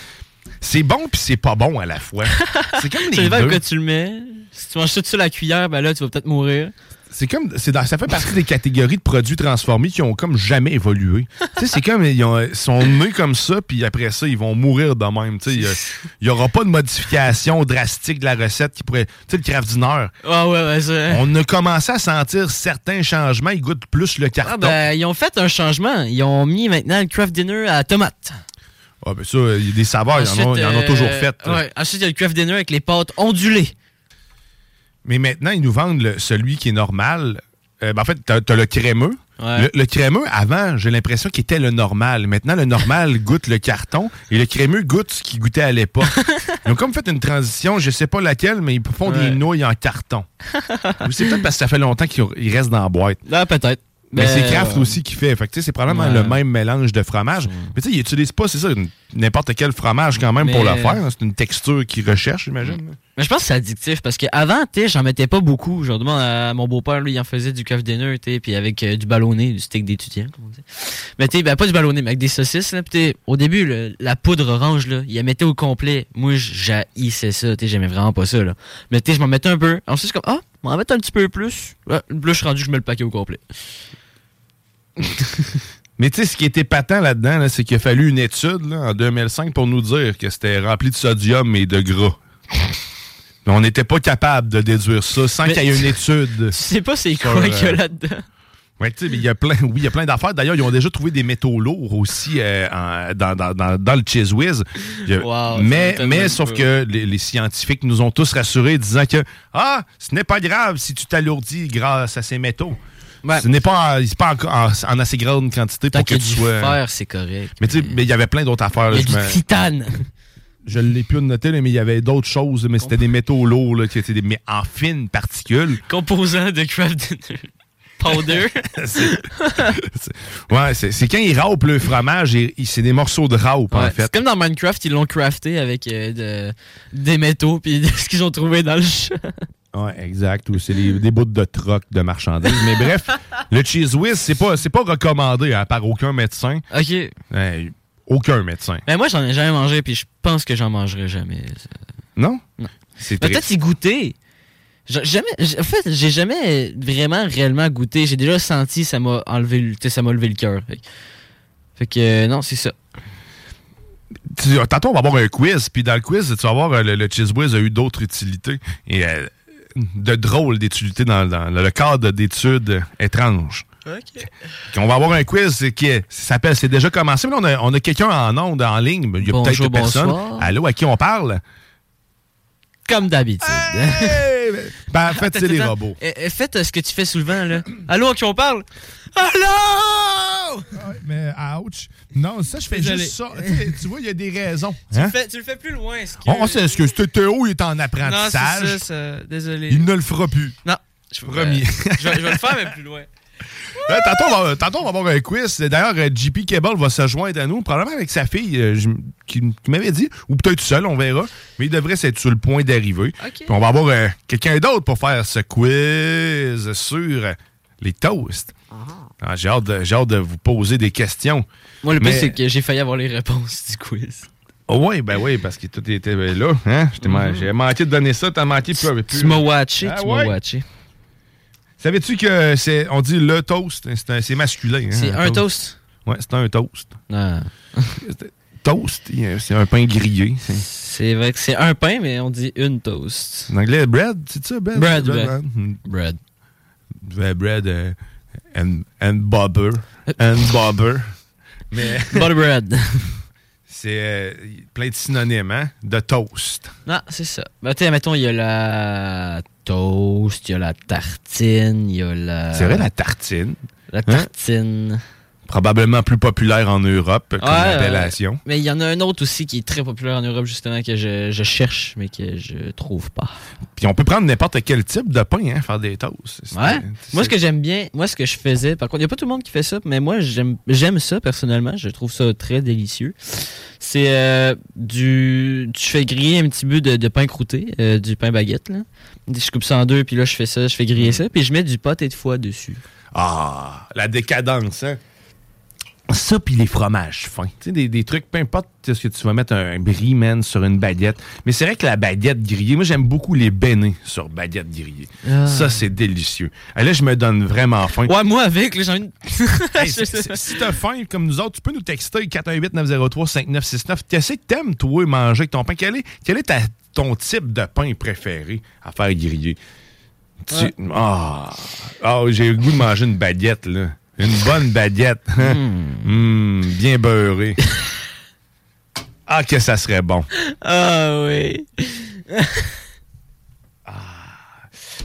C'est bon puis c'est pas bon à la fois. C'est comme les deux. quoi tu le mets. Si tu manges ça sur la cuillère, ben là, tu vas peut-être mourir. C'est comme, dans- ça fait partie des catégories de produits transformés qui ont comme jamais évolué. c'est comme, ils, ont- sont nés comme ça, puis après ça, ils vont mourir de même. Tu sais, il y aura pas de modification drastique de la recette qui pourrait. Tu sais, le craft dinner. Ah ouais, ouais. On a commencé à sentir certains changements. Ils goûtent plus le carton. Ah ben, ils ont fait un changement. Ils ont mis maintenant le craft dinner à tomate. Ah, ben ça, il y a des saveurs, ils en ont, en ont euh, toujours fait. Ouais. Ensuite, il y a le craft dinner avec les pâtes ondulées. Mais maintenant, ils nous vendent le- celui qui est normal. Euh, ben, en fait, t'as as le crémeux. Ouais. Le, le crémeux, avant, j'ai l'impression qu'il était le normal. Maintenant, le normal goûte le carton et le crémeux goûte ce qu'il goûtait à l'époque. Ils ont comme fait une transition, je sais pas laquelle, mais ils font Ouais. des nouilles en carton. Ou c'est peut-être parce que ça fait longtemps qu'ils ils restent dans la boîte. Ah, peut-être. Mais Ben, c'est Kraft aussi qui fait. Fait que, tu sais, c'est probablement Ouais. le même mélange de fromage. Mais tu sais, ils utilisent pas, c'est ça, n'importe quel fromage quand même pour le faire. hein. C'est une texture qu'ils recherchent, j'imagine. Mais je pense que c'est addictif parce qu'avant, tu sais, j'en mettais pas beaucoup. Je demande à mon beau-père, lui, il en faisait du craft dinner, tu sais, puis avec euh, du ballonné, du steak d'étudiant, comme on dit. Mais tu sais, ben, pas du ballonné, mais avec des saucisses, là. Puis au début, le- la poudre orange, là, il la mettait au complet. Moi, j'haïssais ça, tu sais, j'aimais vraiment pas ça, là. Mais tu sais, je m'en mettais un peu. Ensuite, suis comme, ah, m'en mettre un petit peu plus. Ouais, là, je suis rendu, je mets le paquet au complet. Mais tu sais, ce qui était patent là-dedans, là, c'est qu'il a fallu une étude là, en 2005 pour nous dire que c'était rempli de sodium et de gras. Mais on n'était pas capable de déduire ça sans qu'il y ait une étude. Tu sais pas c'est Sur, quoi euh, qu'il y a là-dedans. Ouais, sais, mais il y a plein, oui, il y a plein d'affaires. D'ailleurs, ils ont déjà trouvé des métaux lourds aussi euh, en- dans, dans, dans, dans le Cheese Whiz. Wow, mais sauf que les, les scientifiques nous ont tous rassurés disant que ah, ce n'est pas grave si tu t'alourdis grâce à ces métaux. Ce n'est pas, en, c'est pas en, en- en assez grande quantité Tant pour que tu du sois. fer, c'est correct. Mais tu sais, mais il y avait plein d'autres affaires. Il y a je du me- titane. Je l'ai plus noté, mais il y avait d'autres choses, mais c'était des métaux lourds, là, qui étaient des, mais en fines particules. Composant de craft dinner. Powder. Ouais, c'est c'est quand ils râpent le fromage, c'est des morceaux de râpe, en Ouais, fait. C'est comme dans Minecraft, ils l'ont crafté avec euh, de- des métaux puis de ce qu'ils ont trouvé dans le champ. Ouais, exact. Ou c'est des bouts de troc de marchandises. Mais bref, le cheese whiz, c'est pas, c'est pas recommandé hein, par aucun médecin. OK. Aucun médecin. Mais moi, j'en ai jamais mangé puis je pense que j'en mangerai jamais. Non? Non. C'est Peut-être y goûter. J'ai Jamais, en fait, j'ai jamais vraiment réellement goûté. J'ai déjà senti ça m'a enlevé, ça m'a levé le cœur. Fait, que- fait que euh, non, c'est ça. Tantôt, on va avoir un quiz, puis dans le quiz, tu vas voir, euh, le, le cheese whiz a eu d'autres utilités. Et euh, de drôles d'utilités dans, dans le cadre d'études étranges. OK. On va avoir un quiz qui s'appelle C'est déjà commencé. Mais on a, on a quelqu'un en onde, en ligne. Il y a Bonjour, peut-être personne. bonsoir. Allô, à qui on parle? Comme d'habitude. Ben, en fait, c'est les robots. Eh, eh, Faites euh, ce que tu fais souvent, là. Allô, à qui on parle? Allô! Mais ouch. Non, ça, je fais juste ça. Tu vois, il y a des raisons. Tu, Hein? le fais, le fais plus loin. ce que- On, s'excuse. Théo, il est en Non, c'est apprentissage. ça. Désolé. il ne le fera plus. Non. Je, vais, je vais le faire, mais plus loin. Là, tantôt, on va, tantôt, on va avoir un quiz. D'ailleurs, euh, JP Cable va se joindre à nous, probablement avec sa fille, euh, je- qui, qui m'avait dit, ou peut-être seul, on verra. Mais il devrait être sur le point d'arriver. Puis on va avoir euh, quelqu'un d'autre pour faire ce quiz sur euh, les toasts. Ah, J'ai hâte, hâte de vous poser des questions. Moi, le pire, Mais- c'est que j'ai failli avoir les réponses du quiz. Oh oui, ben oui, parce que tout était là. Hein? Man- J'ai manqué de donner ça, t'as manqué plus. plus- Tu m'as watché, Ah tu ouais? m'as watché. Savais-tu que c'est. On dit le toast, c'est un- c'est masculin. hein, C'est un toast? Ouais, c'est un toast. Ah. toast, c'est un pain grillé. c'est- vrai que c'est un pain, mais on dit une toast. En anglais, bread, c'est ça, bread? Bread, bread. hein? Bread. Ouais, bread euh, and, and bobber. And bobber. Mais. Butter bread. c'est euh, plein de synonymes, hein? De toast. Non, c'est ça. Ben, mettons, il y a la toast, il y a la tartine, il y a la. C'est vrai, la tartine. La Hein? Probablement plus populaire en Europe comme Ouais, euh, appellation. mais il y en a un autre aussi qui est très populaire en Europe, justement, que je, je cherche, mais que je trouve pas. Puis on peut prendre n'importe quel type de pain, hein, faire des toasts. Ouais. Moi, ce que j'aime bien, moi, ce que je faisais, par contre, il n'y a pas tout le monde qui fait ça, mais moi, j'aime ça personnellement. Je trouve ça très délicieux. C'est euh, du. Tu fais griller un petit bout de, de pain croûté, euh, du pain baguette, là. Je coupe ça en deux, puis là, je fais ça, je fais griller ça, puis je mets du pâté de foie dessus. Ah, la décadence, hein? Ça, puis les fromages fins. Tu sais, des, des trucs, peu importe ce que tu vas mettre un, un brie, man, sur une baguette. Mais c'est vrai que la baguette grillée, moi, j'aime beaucoup les bénés sur baguette grillée. Ah. Ça, c'est délicieux. Et là, je me donne vraiment faim. Ouais, moi avec, là, j'ai envie si- t'as faim comme nous autres, tu peux nous texter 418-903-5969. Qu'est-ce que t'aimes, toi, manger avec ton pain? Quel est, quel est ta- ton type de pain préféré à faire griller? Tu- Ouais. Ah, Ah, j'ai le goût de manger une baguette, là. Une bonne baguette. hein? Mm, bien beurrée. ah, que ça serait bon. Ah oui.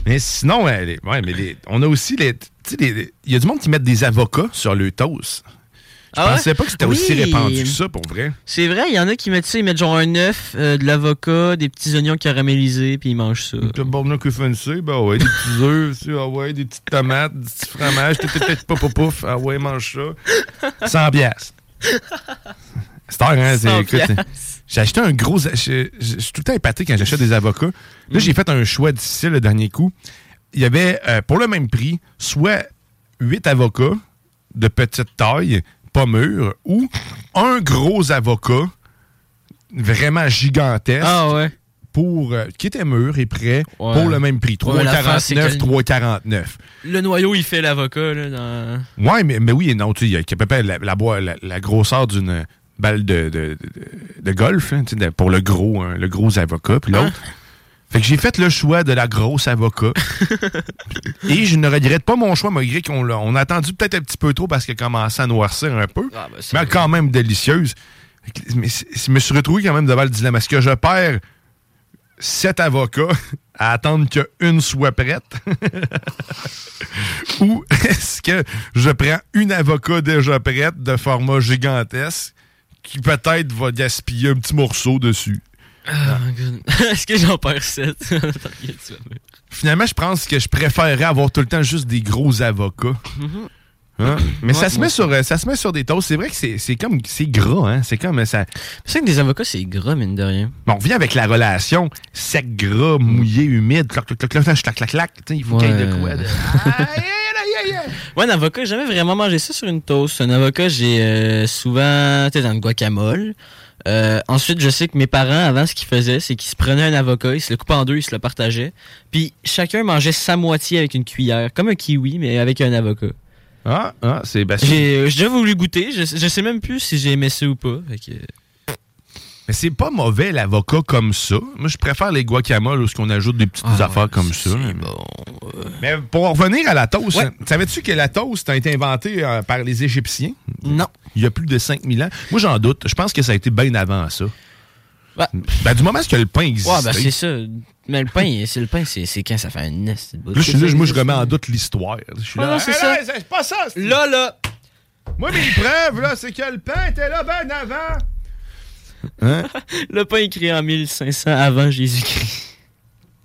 Mais sinon, ouais, mais les- on a aussi les. tu sais, les- Il y a du monde qui met des avocats sur le toast. Je Ah ouais? pensais pas que c'était aussi répandu que ça, pour vrai. C'est vrai, il y en a qui mettent ça, ils mettent genre un œuf, euh, de l'avocat, des petits oignons caramélisés, puis ils mangent ça. Le bordeaux que fancy, ben ouais, des petits œufs, ah ouais, des petites tomates, des petits fromages, tout, tout, tout, pouf, ah ouais, mange ça. 100 piastres. C'est tard, hein? c'est- 100 écoute. J'ai acheté un gros. Je suis tout le temps épaté quand j'achète des avocats. Là, j'ai fait un choix difficile le dernier coup. Il y avait, euh, pour le même prix, soit 8 avocats de petite taille, pas mûrs, ou un gros avocat vraiment gigantesque. Ah ouais. Pour, euh, qui était mûr et prêt Ouais. pour le même prix. Ouais, mais l'affaire, c'est 3,49, que- 3,49. Le noyau, il fait l'avocat, là, dans... Ouais, mais, mais oui et non. Tu sais, il y a à peu près la, la, la- grosseur d'une balle de, de, de- de golf hein, pour le gros, hein, le gros avocat. Puis l'autre. Fait que j'ai fait le choix de la grosse avocat. et je ne regrette pas mon choix, malgré qu'on l'a- on a attendu peut-être un petit peu trop parce qu'elle commençait à noircir un peu. Ah, ben, mais quand même délicieuse. Mais je me suis retrouvé quand même devant le dilemme. Est-ce que je perds sept avocats à attendre qu'une soit prête? Ou est-ce que je prends une avocat déjà prête de format gigantesque qui peut-être va gaspiller un petit morceau dessus? Ah, Est-ce que j'en perds 7? Finalement, je pense que je préférerais avoir tout le temps juste des gros avocats. Mm-hmm. Hein? Mais ça, se met sur, euh, ça se met sur des toasts. C'est vrai que c'est comme. C'est gras, hein? C'est comme. Euh, ça... C'est vrai que des avocats, c'est gras, mine de rien. Bon, on vient avec la relation sec, gras, mm. mouillé, humide, clac, clac, clac, clac, clac, clac. Il faut qu'il y ait de quoi. De... ouais, un avocat, j'ai jamais vraiment mangé ça sur une toast. Un avocat, j'ai euh, souvent. Tu dans le guacamole. Euh, ensuite, je sais que mes parents, avant, ce qu'ils faisaient, c'est qu'ils se prenaient un avocat, ils se le coupaient en deux, ils se le partageaient. Puis chacun mangeait sa moitié avec une cuillère, comme un kiwi, mais avec un avocat. Ah, ah c'est ben, J'ai j'ai déjà voulu goûter, je, je sais même plus si j'ai aimé ça ou pas. Fait que- Mais c'est pas mauvais l'avocat comme ça. Moi, je préfère les guacamoles où ce qu'on ajoute des petites Ah affaires comme ça. Mais pour en revenir à la toast, hein, savais-tu que la toast a été inventée euh, par les Égyptiens? Non. Il y a plus de 5000 ans. Moi, j'en doute. Je pense que ça a été bien avant ça. Ben, du moment que le pain existe. Ouais, ben c'est ça. Mais le pain, c'est le pain, c'est quand ça fait un nest. Là, je suis là, moi, je remets en doute l'histoire. Je suis Ah là. non, c'est Hey, ça. c'est pas ça. Là, là. Moi, mes preuves, là, c'est que le pain était là bien avant. Hein? Le pain écrit en 1500 avant Jésus-Christ.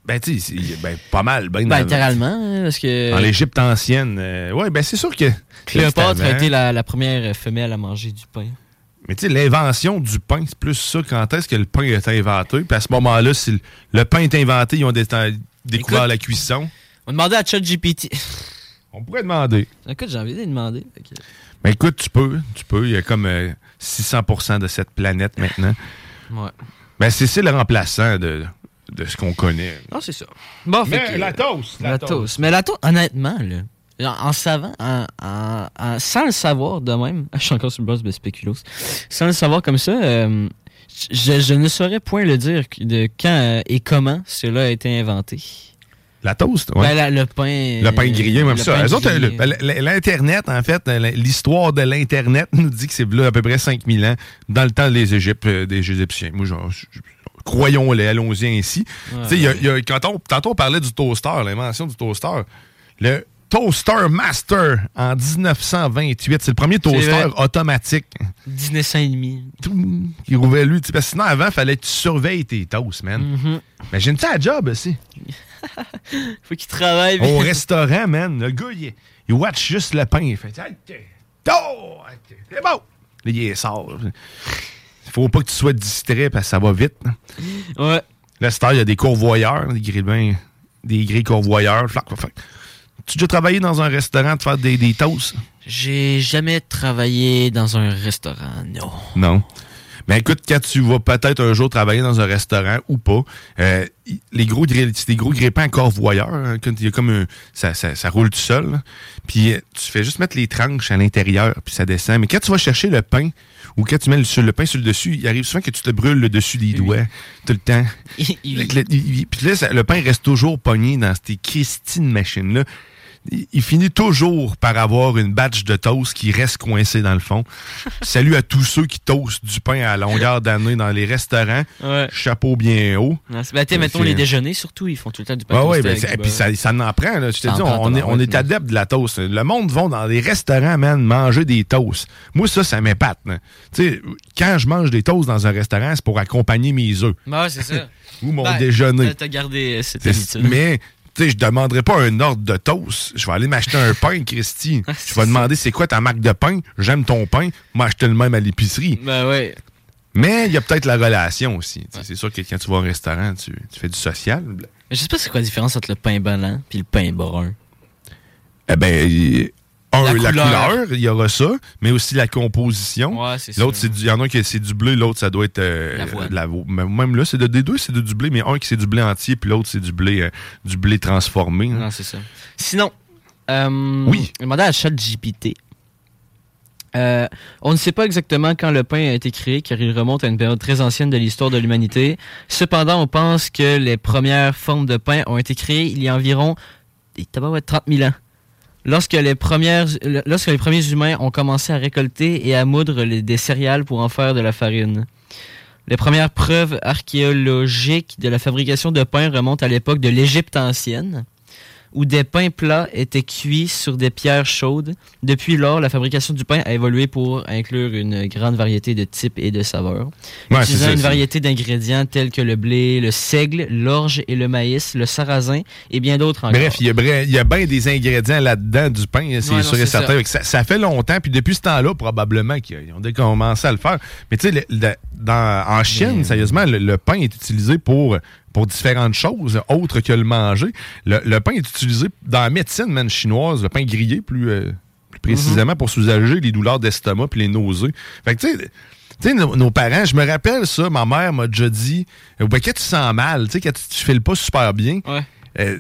Ben, tu ben, pas mal. Ben, Ben, littéralement, hein, parce que. Dans l'Égypte ancienne. euh, ouais, ben, c'est sûr que. Cléopâtre a été la, la première femelle à manger du pain. Mais tu sais, l'invention du pain, c'est plus ça. Quand est-ce que le pain est inventé? Puis à ce moment-là, si le, le pain est inventé, ils ont dé- découvert Écoute. la cuisson. On demandait à ChatGPT. On pourrait demander. Écoute, j'ai envie de demander. Ben écoute, tu peux. Tu peux. Il y a comme euh, 600% de cette planète maintenant. Ouais. Ben c'est c'est le remplaçant de, de ce qu'on connaît. Non, c'est ça. Bon, fait Mais que- la toast, la La, toast. toast. Mais la toast, honnêtement, là, en, en savant, en- en- en- sans le savoir de même, je suis encore sur le boss de spéculos, sans le savoir comme ça, euh, je, je ne saurais point le dire de quand et comment cela a été inventé. La toast, ouais. Ben, le pain. Le pain grillé, même le ça. pain autres, L'Internet, en fait, l'histoire de l'Internet nous dit que c'est là à peu près 5000 ans, dans le temps des Égyptes, euh, des Égyptiens. Moi, genre, croyons-les, allons-y ainsi. Ouais. Tu sais, il y a- y a- quand on, tantôt, on parlait du toaster, l'invention du toaster. Le Toaster Master en 1928, c'est le premier toaster automatique. Disney saint et demi. Tout, qui rouvrait lui. Parce que sinon, avant, il fallait que tu surveilles tes toasts, man. Mhm. Imagine-tu la job aussi? Faut qu'il travaille. Au restaurant, man, le gars, il, il watch juste le pain. Il fait oh, c'est bon! Là, il est sort. Il faut pas que tu sois distrait parce que ça va vite. hein. Ouais. Là, heure, il y a des courvoyeurs, des grilles des grilles courvoyeurs. Tu as déjà travaillé dans un restaurant de faire des, des toasts? J'ai jamais travaillé dans un restaurant, non. Non. Mais écoute, quand tu vas peut-être un jour travailler dans un restaurant ou pas, euh, les gros c'est des gros grippins encore voyeurs. hein, quand il y a comme un, ça, ça, ça roule tout seul. là. Puis euh, tu fais juste mettre les tranches à l'intérieur, puis ça descend. Mais quand tu vas chercher le pain, ou quand tu mets le, sur le pain sur le dessus, il arrive souvent que tu te brûles le dessus des doigts tout le temps. Puis là, ça- le pain reste toujours pogné dans ces Christine machines-là. Il, finit toujours par avoir une batch de toast qui reste coincée dans le fond. Salut à tous ceux qui toastent du pain à longueur d'année dans les restaurants. Ouais. Chapeau bien haut. Non, ben, mettons les déjeuners, surtout, ils font tout le temps du pain Ouais, ben, et puis beurre. ça, ça en prend. Là. Je te dis, on, est, on est adepte de la toast. Le monde va dans les restaurants, man, manger des toasts. Moi, ça, ça m'épate. Tu sais, quand je mange des toasts dans un restaurant, c'est pour accompagner mes œufs. Ouais, c'est ça. Ou mon Ben, déjeuner. t'as- gardé euh, cette habitude. Mais, tu sais, je demanderai pas un ordre de toast. Je vais aller m'acheter un pain, Christy. Ah, Je vais demander c'est quoi ta marque de pain? J'aime ton pain. M'acheter le même à l'épicerie. Ben ouais. Mais il y a peut-être la relation aussi. C'est sûr que quand tu vas au restaurant, tu, tu fais du social. Je sais pas c'est quoi la différence entre le pain blanc puis le pain brun. Eh ben, un, La la, couleur. couleur. il y aura ça, mais aussi la composition. Ouais, L'autre, c'est du- il y en a un qui c'est du blé, l'autre, ça doit être euh, de l'avo- mais Même là, c'est de, des deux, c'est de- du blé, mais un qui c'est du blé entier, puis l'autre, c'est du blé, euh, du blé transformé. hein. Non, c'est ça. Sinon, euh, oui. demandé à ChatGPT. Euh, on ne sait pas exactement quand le pain a été créé, car il remonte à une période très ancienne de l'histoire de l'humanité. Cependant, on pense que les premières formes de pain ont été créées il y a environ des tabarouettes, 30 000 ans. Lorsque les, premières, lorsque les premiers humains ont commencé à récolter et à moudre des céréales pour en faire de la farine. Les premières preuves archéologiques de la fabrication de pain remontent à l'époque de l'Égypte ancienne, où des pains plats étaient cuits sur des pierres chaudes. Depuis lors, la fabrication du pain a évolué pour inclure une grande variété de types et de saveurs, Ouais, c'est utilisant ça, une c'est- variété d'ingrédients tels que le blé, le seigle, l'orge et le maïs, le sarrasin et bien d'autres encore. Bref, il y a, bien des ingrédients là-dedans du pain, c'est Ouais, non, sûr et c'est certain. ça. Fait que Ça, ça fait longtemps, puis depuis ce temps-là, probablement qu'ils ont commencé à le faire. Mais tu sais, en Chine, sérieusement, le, le pain est utilisé pour, pour différentes choses, autres que le manger. Le, le pain est utilisé dans la médecine même chinoise, le pain grillé plus, euh, plus précisément pour soulager les douleurs d'estomac puis les nausées. Fait que tu sais, tu sais, nos, nos parents, je me rappelle ça, ma mère m'a déjà dit, euh, ben, quand tu sens mal, tu sais, quand tu, tu files pas super bien, euh,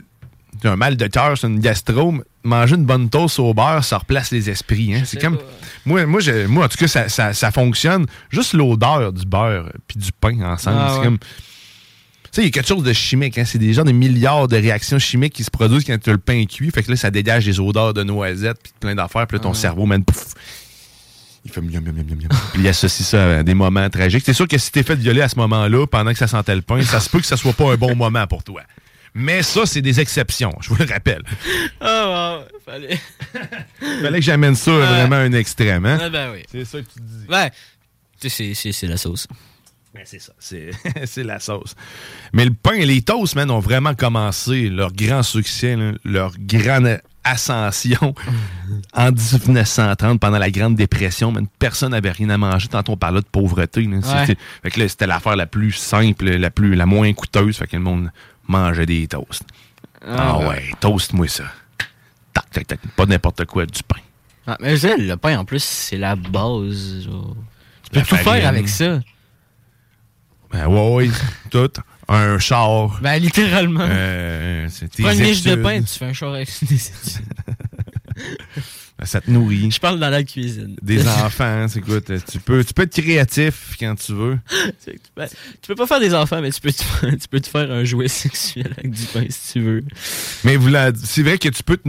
tu as un mal de cœur, c'est une gastro, manger une bonne toast au beurre, ça replace les esprits. Hein? C'est comme. Moi, moi, je- moi, en tout cas, ça, ça- ça fonctionne. Juste l'odeur du beurre puis du pain ensemble. Ah c'est ouais. comme. Sais, il y a quelque chose de chimique. Hein? C'est des gens des milliards de réactions chimiques qui se produisent quand tu as le pain cuit. Fait que là, ça dégage des odeurs de noisettes puis plein d'affaires. Puis là, ton Ah. cerveau, man, pouf, il fait miam, miam, miam, miam. Puis il associe ça à des moments tragiques. C'est sûr que si t'es fait violer à ce moment-là, pendant que ça sentait le pain, ça se peut que ça soit pas un bon moment pour toi. Mais ça, c'est des exceptions, je vous le rappelle. Ah, ouais, fallait. Fallait que j'amène ça vraiment à un extrême. Hein? Ah, ben oui. C'est ça que tu dis. Ouais. C'est la sauce. Ben, c'est ça. C'est c'est la sauce. Mais le pain et les toasts, man, ont vraiment commencé leur grand succès, là, leur grande ascension en 1930 pendant la Grande Dépression. Man, personne n'avait rien à manger. Tantôt, on parlait de pauvreté. Ouais. C'était fait que là, c'était l'affaire la plus simple, la, plus, la moins coûteuse. Fait que le monde mangeait des toasts. Ah, Ah, ouais. ouais, toast-moi ça. Tac, tac, tac. Pas n'importe quoi, du pain. Ah, mais le pain, en plus, c'est la base. genre. Tu peux La tout farine. faire avec ça. Ben ouais, ouais, tout. Un char. Ben, littéralement. Euh, c'est tu prends tes une niche de études. pain, tu fais un char avec des études. Ben, ça te nourrit. Je parle dans la cuisine. Des enfants, c'est quoi? t'as- Tu peux, tu peux être créatif quand tu veux. C'est- ben, tu peux pas faire des enfants, mais tu peux te, faire- tu peux te faire un jouet sexuel avec du pain si tu veux. Mais vous la- c'est vrai que tu peux te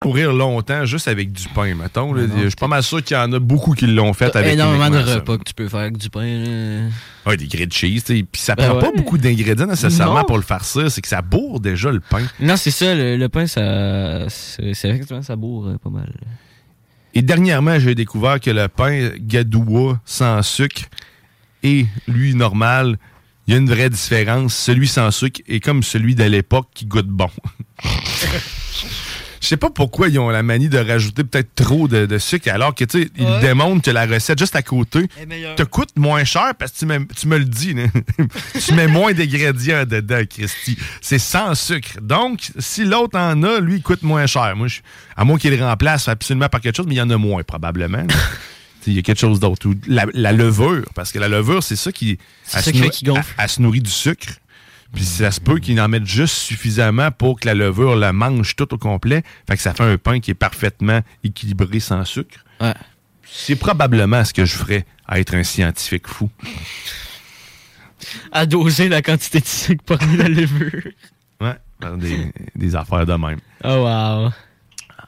Courir longtemps juste avec du pain, mettons. là. Je suis pas mal sûr qu'il y en a beaucoup qui l'ont fait avec énormément de ça. repas que tu peux faire avec du pain. là. Ouais, des grilled cheese. Puis ça Ben prend pas beaucoup d'ingrédients nécessairement Non. pour le farcir. C'est que ça bourre déjà le pain. Non, c'est ça, le, le pain, ça. C'est c'est effectivement, ça bourre euh, pas mal. Et dernièrement, j'ai découvert que le pain gadoua sans sucre et lui normal, il y a une vraie différence. Celui sans sucre est comme celui de l'époque qui goûte bon. Je sais pas pourquoi ils ont la manie de rajouter peut-être trop de, de sucre alors que tu sais, ils démontrent que la recette juste à côté te coûte moins cher parce que tu, mets- tu me le dis. tu mets moins d'ingrédients dedans, Christy. C'est sans sucre. Donc, si l'autre en a, lui, il coûte moins cher. Moi, je- à moins qu'il le remplace absolument par quelque chose, mais il y en a moins probablement. Il y a quelque chose d'autre. La, la levure, parce que la levure, c'est ça qui, elle se nourrit- gonfle. elle- elle se nourrit du sucre. Puis ça se peut qu'ils en mettent juste suffisamment pour que la levure la mange tout au complet. Fait que ça fait un pain qui est parfaitement équilibré sans sucre. Ouais. C'est probablement ce que je ferais à être un scientifique fou. À doser la quantité de sucre parmi la levure. Ouais, des, des affaires de même. Oh, wow.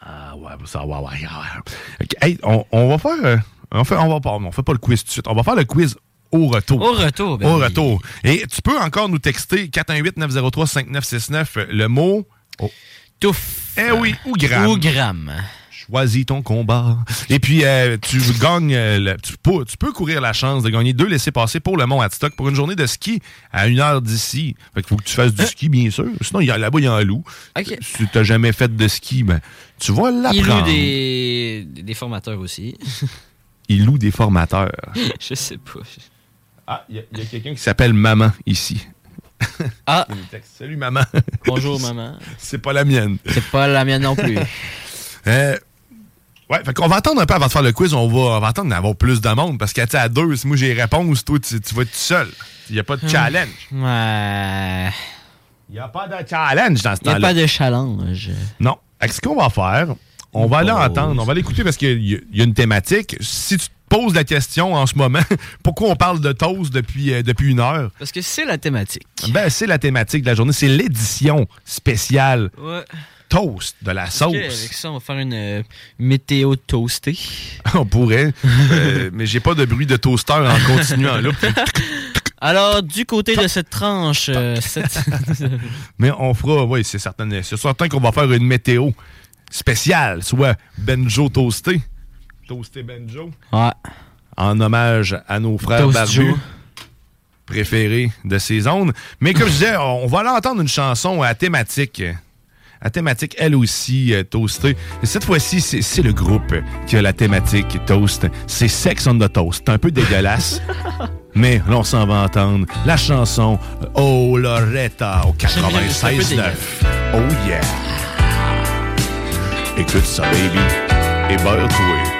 Ah ouais, ça, ouais, ouais, ouais. Ok, hey, on, on va faire... euh, on, fait, on, va pas, on fait pas le quiz tout de suite. On va faire le quiz au retour. Au retour, ben Au oui. retour. Et tu peux encore nous texter 418-903-5969 euh, le mot... Oh. Touf. Eh oui, ou gramme. Ou gramme. Choisis ton combat. Et puis, euh, tu gagnes, euh, le- tu, peux, tu peux courir la chance de gagner deux laissés-passer pour le Mont Hadstock pour une journée de ski à une heure d'ici. Fait qu'il faut que tu fasses du ski, bien sûr. Sinon, il y a- là-bas, il y a un loup. Ok. Si tu n'as jamais fait de ski, ben, tu vas Il l'apprendre. loue des, des formateurs aussi. Il loue des formateurs. Je sais pas. Ah, il y a, quelqu'un qui s'appelle Maman ici. Ah. Salut, Maman. Bonjour, maman. C'est pas la mienne. C'est pas la mienne non plus. Euh, ouais, fait qu'on va attendre un peu avant de faire le quiz. On va, on va attendre d'avoir plus de monde parce qu'à tu sais, à deux, si moi j'ai les réponses, toi tu, tu vas être tout seul. Il n'y a pas de challenge. Ouais. Il n'y a pas de challenge dans ce Il n'y a temps-là. pas de challenge. Non. Fait que ce qu'on va faire, on va aller entendre, on va l'écouter parce qu'il y, y a une thématique. Si tu te poses la question en ce moment, pourquoi on parle de toast depuis, euh, depuis une heure? Parce que c'est la thématique. Ben, c'est la thématique de la journée. C'est l'édition spéciale Ouais. toast de la sauce. Avec ça, on va faire une euh, météo toastée. On pourrait, euh, mais j'ai pas de bruit de toaster en continuant là. Alors, du côté de cette tranche, euh, cette- Mais on fera, oui, c'est certain, c'est certain qu'on va faire une météo spéciale, soit Benjo toasté. Toasté Benjo. Ouais. En hommage à nos frères Toast barbus Joe. préférés de ces zones. Mais comme je disais, on va aller entendre une chanson à thématique. À thématique, elle aussi, euh, toastée. Et cette fois-ci, c'est c'est le groupe qui a la thématique toast. C'est Sex on the Toast. C'est un peu dégueulasse. Mais là, on s'en va entendre la chanson Oh Loretta au 96.9. Oh yeah. Écoute ça, baby. Et beurre-toi.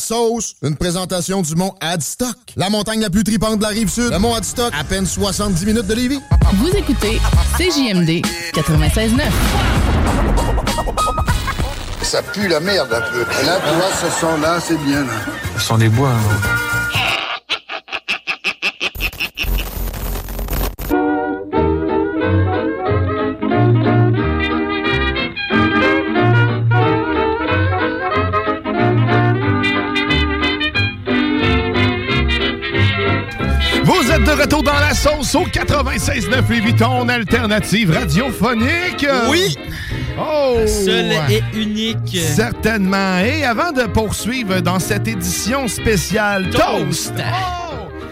sauce, une présentation du mont Adstock. La montagne la plus tripante de la rive sud. Le mont Adstock, à peine 70 minutes de Lévis. Vous écoutez CJMD 96.9. Ça pue la merde un peu. Là, tu vois, ce son-là, c'est bien. Là. Ce sont des bois. Vous au 96.9 Lévis, ton alternative radiophonique. Oui. Oh! Seul et unique. Certainement. Et avant de poursuivre dans cette édition spéciale Toast,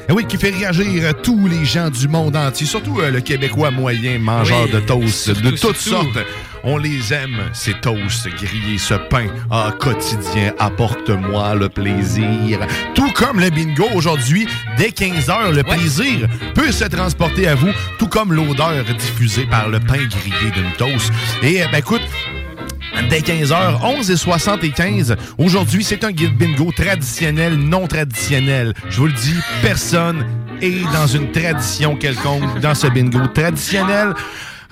eh oui, qui fait réagir tous les gens du monde entier, surtout euh, le Québécois moyen mangeur Oui, de toast de toutes surtout. sortes. On les aime, ces toasts grillés, ce pain ah, quotidien. Apporte-moi le plaisir. Tout comme le bingo aujourd'hui, dès 15 heures, le plaisir peut se transporter à vous, tout comme l'odeur diffusée par le pain grillé d'une toast. Et, euh, ben écoute, Dès 15h, 11 et 75. Aujourd'hui, c'est un guide bingo traditionnel, non traditionnel. Je vous le dis, personne est dans une tradition quelconque dans ce bingo traditionnel.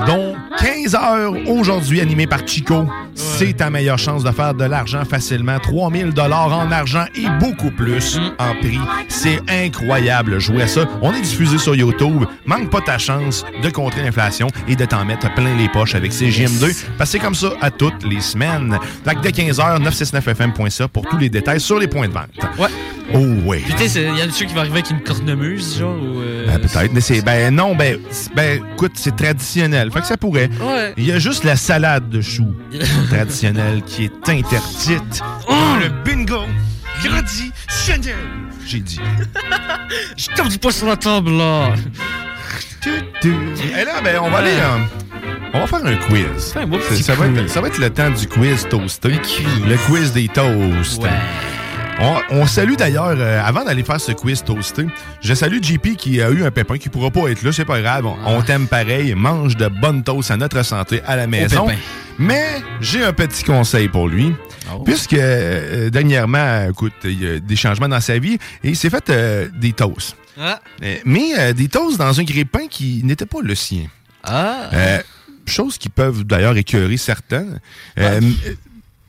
Donc, 15 heures aujourd'hui, animé par Chico. C'est ta meilleure chance de faire de l'argent facilement. 3000 dollars en argent et beaucoup plus en prix. C'est incroyable. Jouer à ça. On est diffusé sur YouTube. Manque pas ta chance de contrer l'inflation et de t'en mettre plein les poches avec CGM2. Parce que c'est comme ça à toutes les semaines. Fait que dès 15 heures, 969fm.ca pour tous les détails sur les points de vente. Ouais. Oh, ouais. Puis tu sais, il y en a ceux qui vont arriver avec une cornemuse, genre, ou... euh, Ben, peut-être, mais c'est. Ben non, ben, ben écoute, c'est traditionnel. Fait que ça pourrait. Ouais. Il y a juste la salade de choux traditionnelle qui est interdite. Oh! dans le bingo traditionnel. J'ai dit. Je du poing sur la table, là. Et là, ben, on va aller. euh, on va faire un quiz. Fais un beau C'est- petit ça, va être, quiz. ça va être le temps du quiz toasté. Le quiz des toasts. On, on salue d'ailleurs, euh, avant d'aller faire ce quiz toasté, je salue JP qui a eu un pépin, qui pourra pas être là, c'est pas grave. On, on t'aime pareil, mange de bonnes toasts à notre santé à la maison. Mais j'ai un petit conseil pour lui. Puisque euh, dernièrement, écoute, il y a des changements dans sa vie et il s'est fait euh, des toasts. Ah. Mais euh, des toasts dans un grille-pain qui n'était pas le sien. Ah. Euh, choses qui peuvent d'ailleurs écœurer certains. Euh,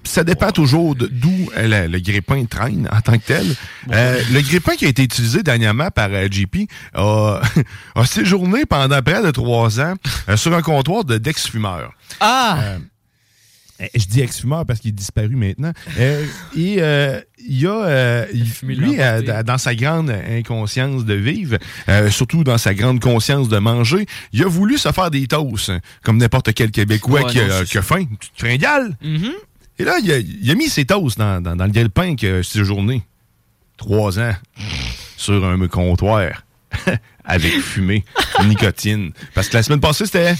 Ça dépend toujours d'où euh, le, le grille-pain traîne en tant que tel. Euh, le grille-pain qui a été utilisé dernièrement par euh, JP a, a séjourné pendant près de trois ans sur un comptoir de d'ex-fumeurs. Ah! Euh, je dis ex-fumeur parce qu'il est disparu maintenant. Euh, et euh, il y a, euh, lui, dans sa grande inconscience de vivre, surtout dans sa grande conscience de manger, il a voulu se faire des toasts, comme n'importe quel Québécois Ouais, qui, non, a, c'est qui a faim, une petite fringale. Mhm. Et là, il a, il a mis ses toasts dans, dans, dans le grille-pain que séjourné trois ans sur un comptoir avec fumée, nicotine. Parce que la semaine passée, c'était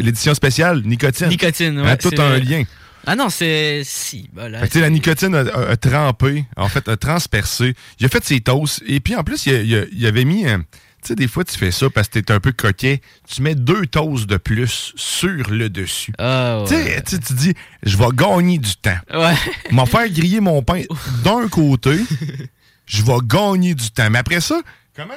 l'édition spéciale nicotine. Nicotine, Hein, ouais. tout un vrai. lien. Ah non, c'est. Si, bah là. Fait la nicotine a, a- a trempé, en fait, a transpercé. Il a fait ses toasts. Et puis, en plus, il, a- il a- il avait mis... euh, Tu sais, des fois, tu fais ça parce que t'es un peu coquet. Tu mets deux toasts de plus sur le dessus. Ah, Tu tu sais, tu dis, je vais gagner du temps. Ouais. M'en faire griller mon pain d'un côté, je vais gagner du temps. Mais après ça, comment,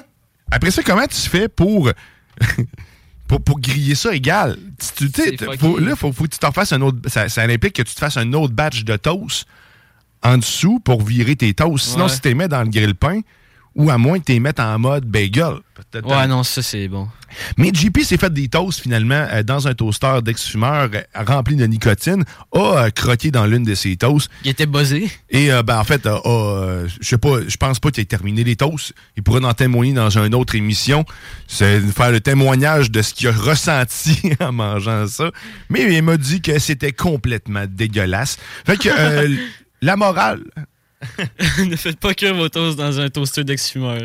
après ça, comment tu fais pour, pour, pour griller ça égal? Tu- faut- là, il faut, faut que tu t'en fasses un autre. Ça, ça implique que tu te fasses un autre batch de toast en dessous pour virer tes toasts. Sinon, Ouais. si tu les mets dans le grill-pain, ou à moins que tu les mettes en mode bagel. Ouais, non, ça, c'est bon. mais JP s'est fait des toasts finalement euh, dans un toaster d'ex-fumeur euh, rempli de nicotine, a euh, croqué dans l'une de ses toasts. Il était buzzé. Et ben, en fait, a, je sais pas, je pense pas qu'il ait terminé les toasts. Il pourrait en témoigner dans une autre émission. C'est faire le témoignage de ce qu'il a ressenti en mangeant ça. Mais il m'a dit que c'était complètement dégueulasse. Fait que la morale, ne faites pas cuire vos toasts dans un toaster d'ex-fumeur.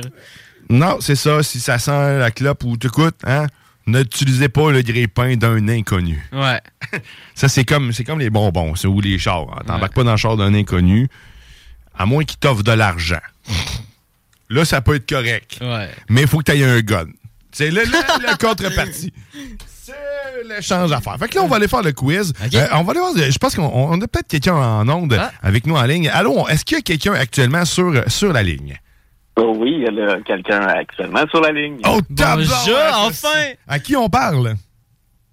Non, c'est ça. Si ça sent la clope ou t'écoutes, hein, n'utilisez pas le grille-pain d'un inconnu. Ouais. Ça, c'est comme, c'est comme les bonbons, ou les chars. hein. T'embarques pas dans le char d'un inconnu, à moins qu'il t'offre de l'argent. Là, ça peut être correct. Ouais. Mais il faut que tu aies un gun. C'est la contrepartie. C'est l'échange à faire. Fait que là, on va aller faire le quiz. Euh, on va aller voir. Je pense qu'on on a peut-être quelqu'un en onde avec nous en ligne. Allô, est-ce qu'il y a quelqu'un actuellement sur, sur la ligne? Oh oui, il y a quelqu'un actuellement sur la ligne. Oh, Bonjour, enfin! À qui on parle?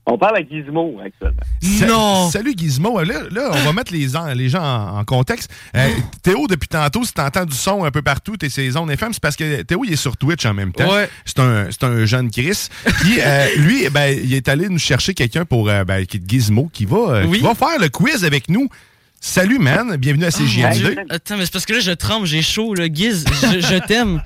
On parle à Gizmo actuellement. Sa- Salut Gizmo. Là, là, on va mettre les, en- les gens en, en contexte. Euh, Théo, depuis tantôt, si t'entends du son un peu partout, t'es ses zones FM, c'est parce que Théo, il est sur Twitch en même temps. Ouais. C'est un, c'est un jeune Chris. Puis euh, lui, ben, il est allé nous chercher quelqu'un pour euh, ben, qui est Gizmo qui va, euh, qui va faire le quiz avec nous. Salut, man. Bienvenue à Oh, mon CGMD. Dieu. Attends, mais c'est parce que là, je tremble, j'ai chaud, là. Guise, je, je t'aime.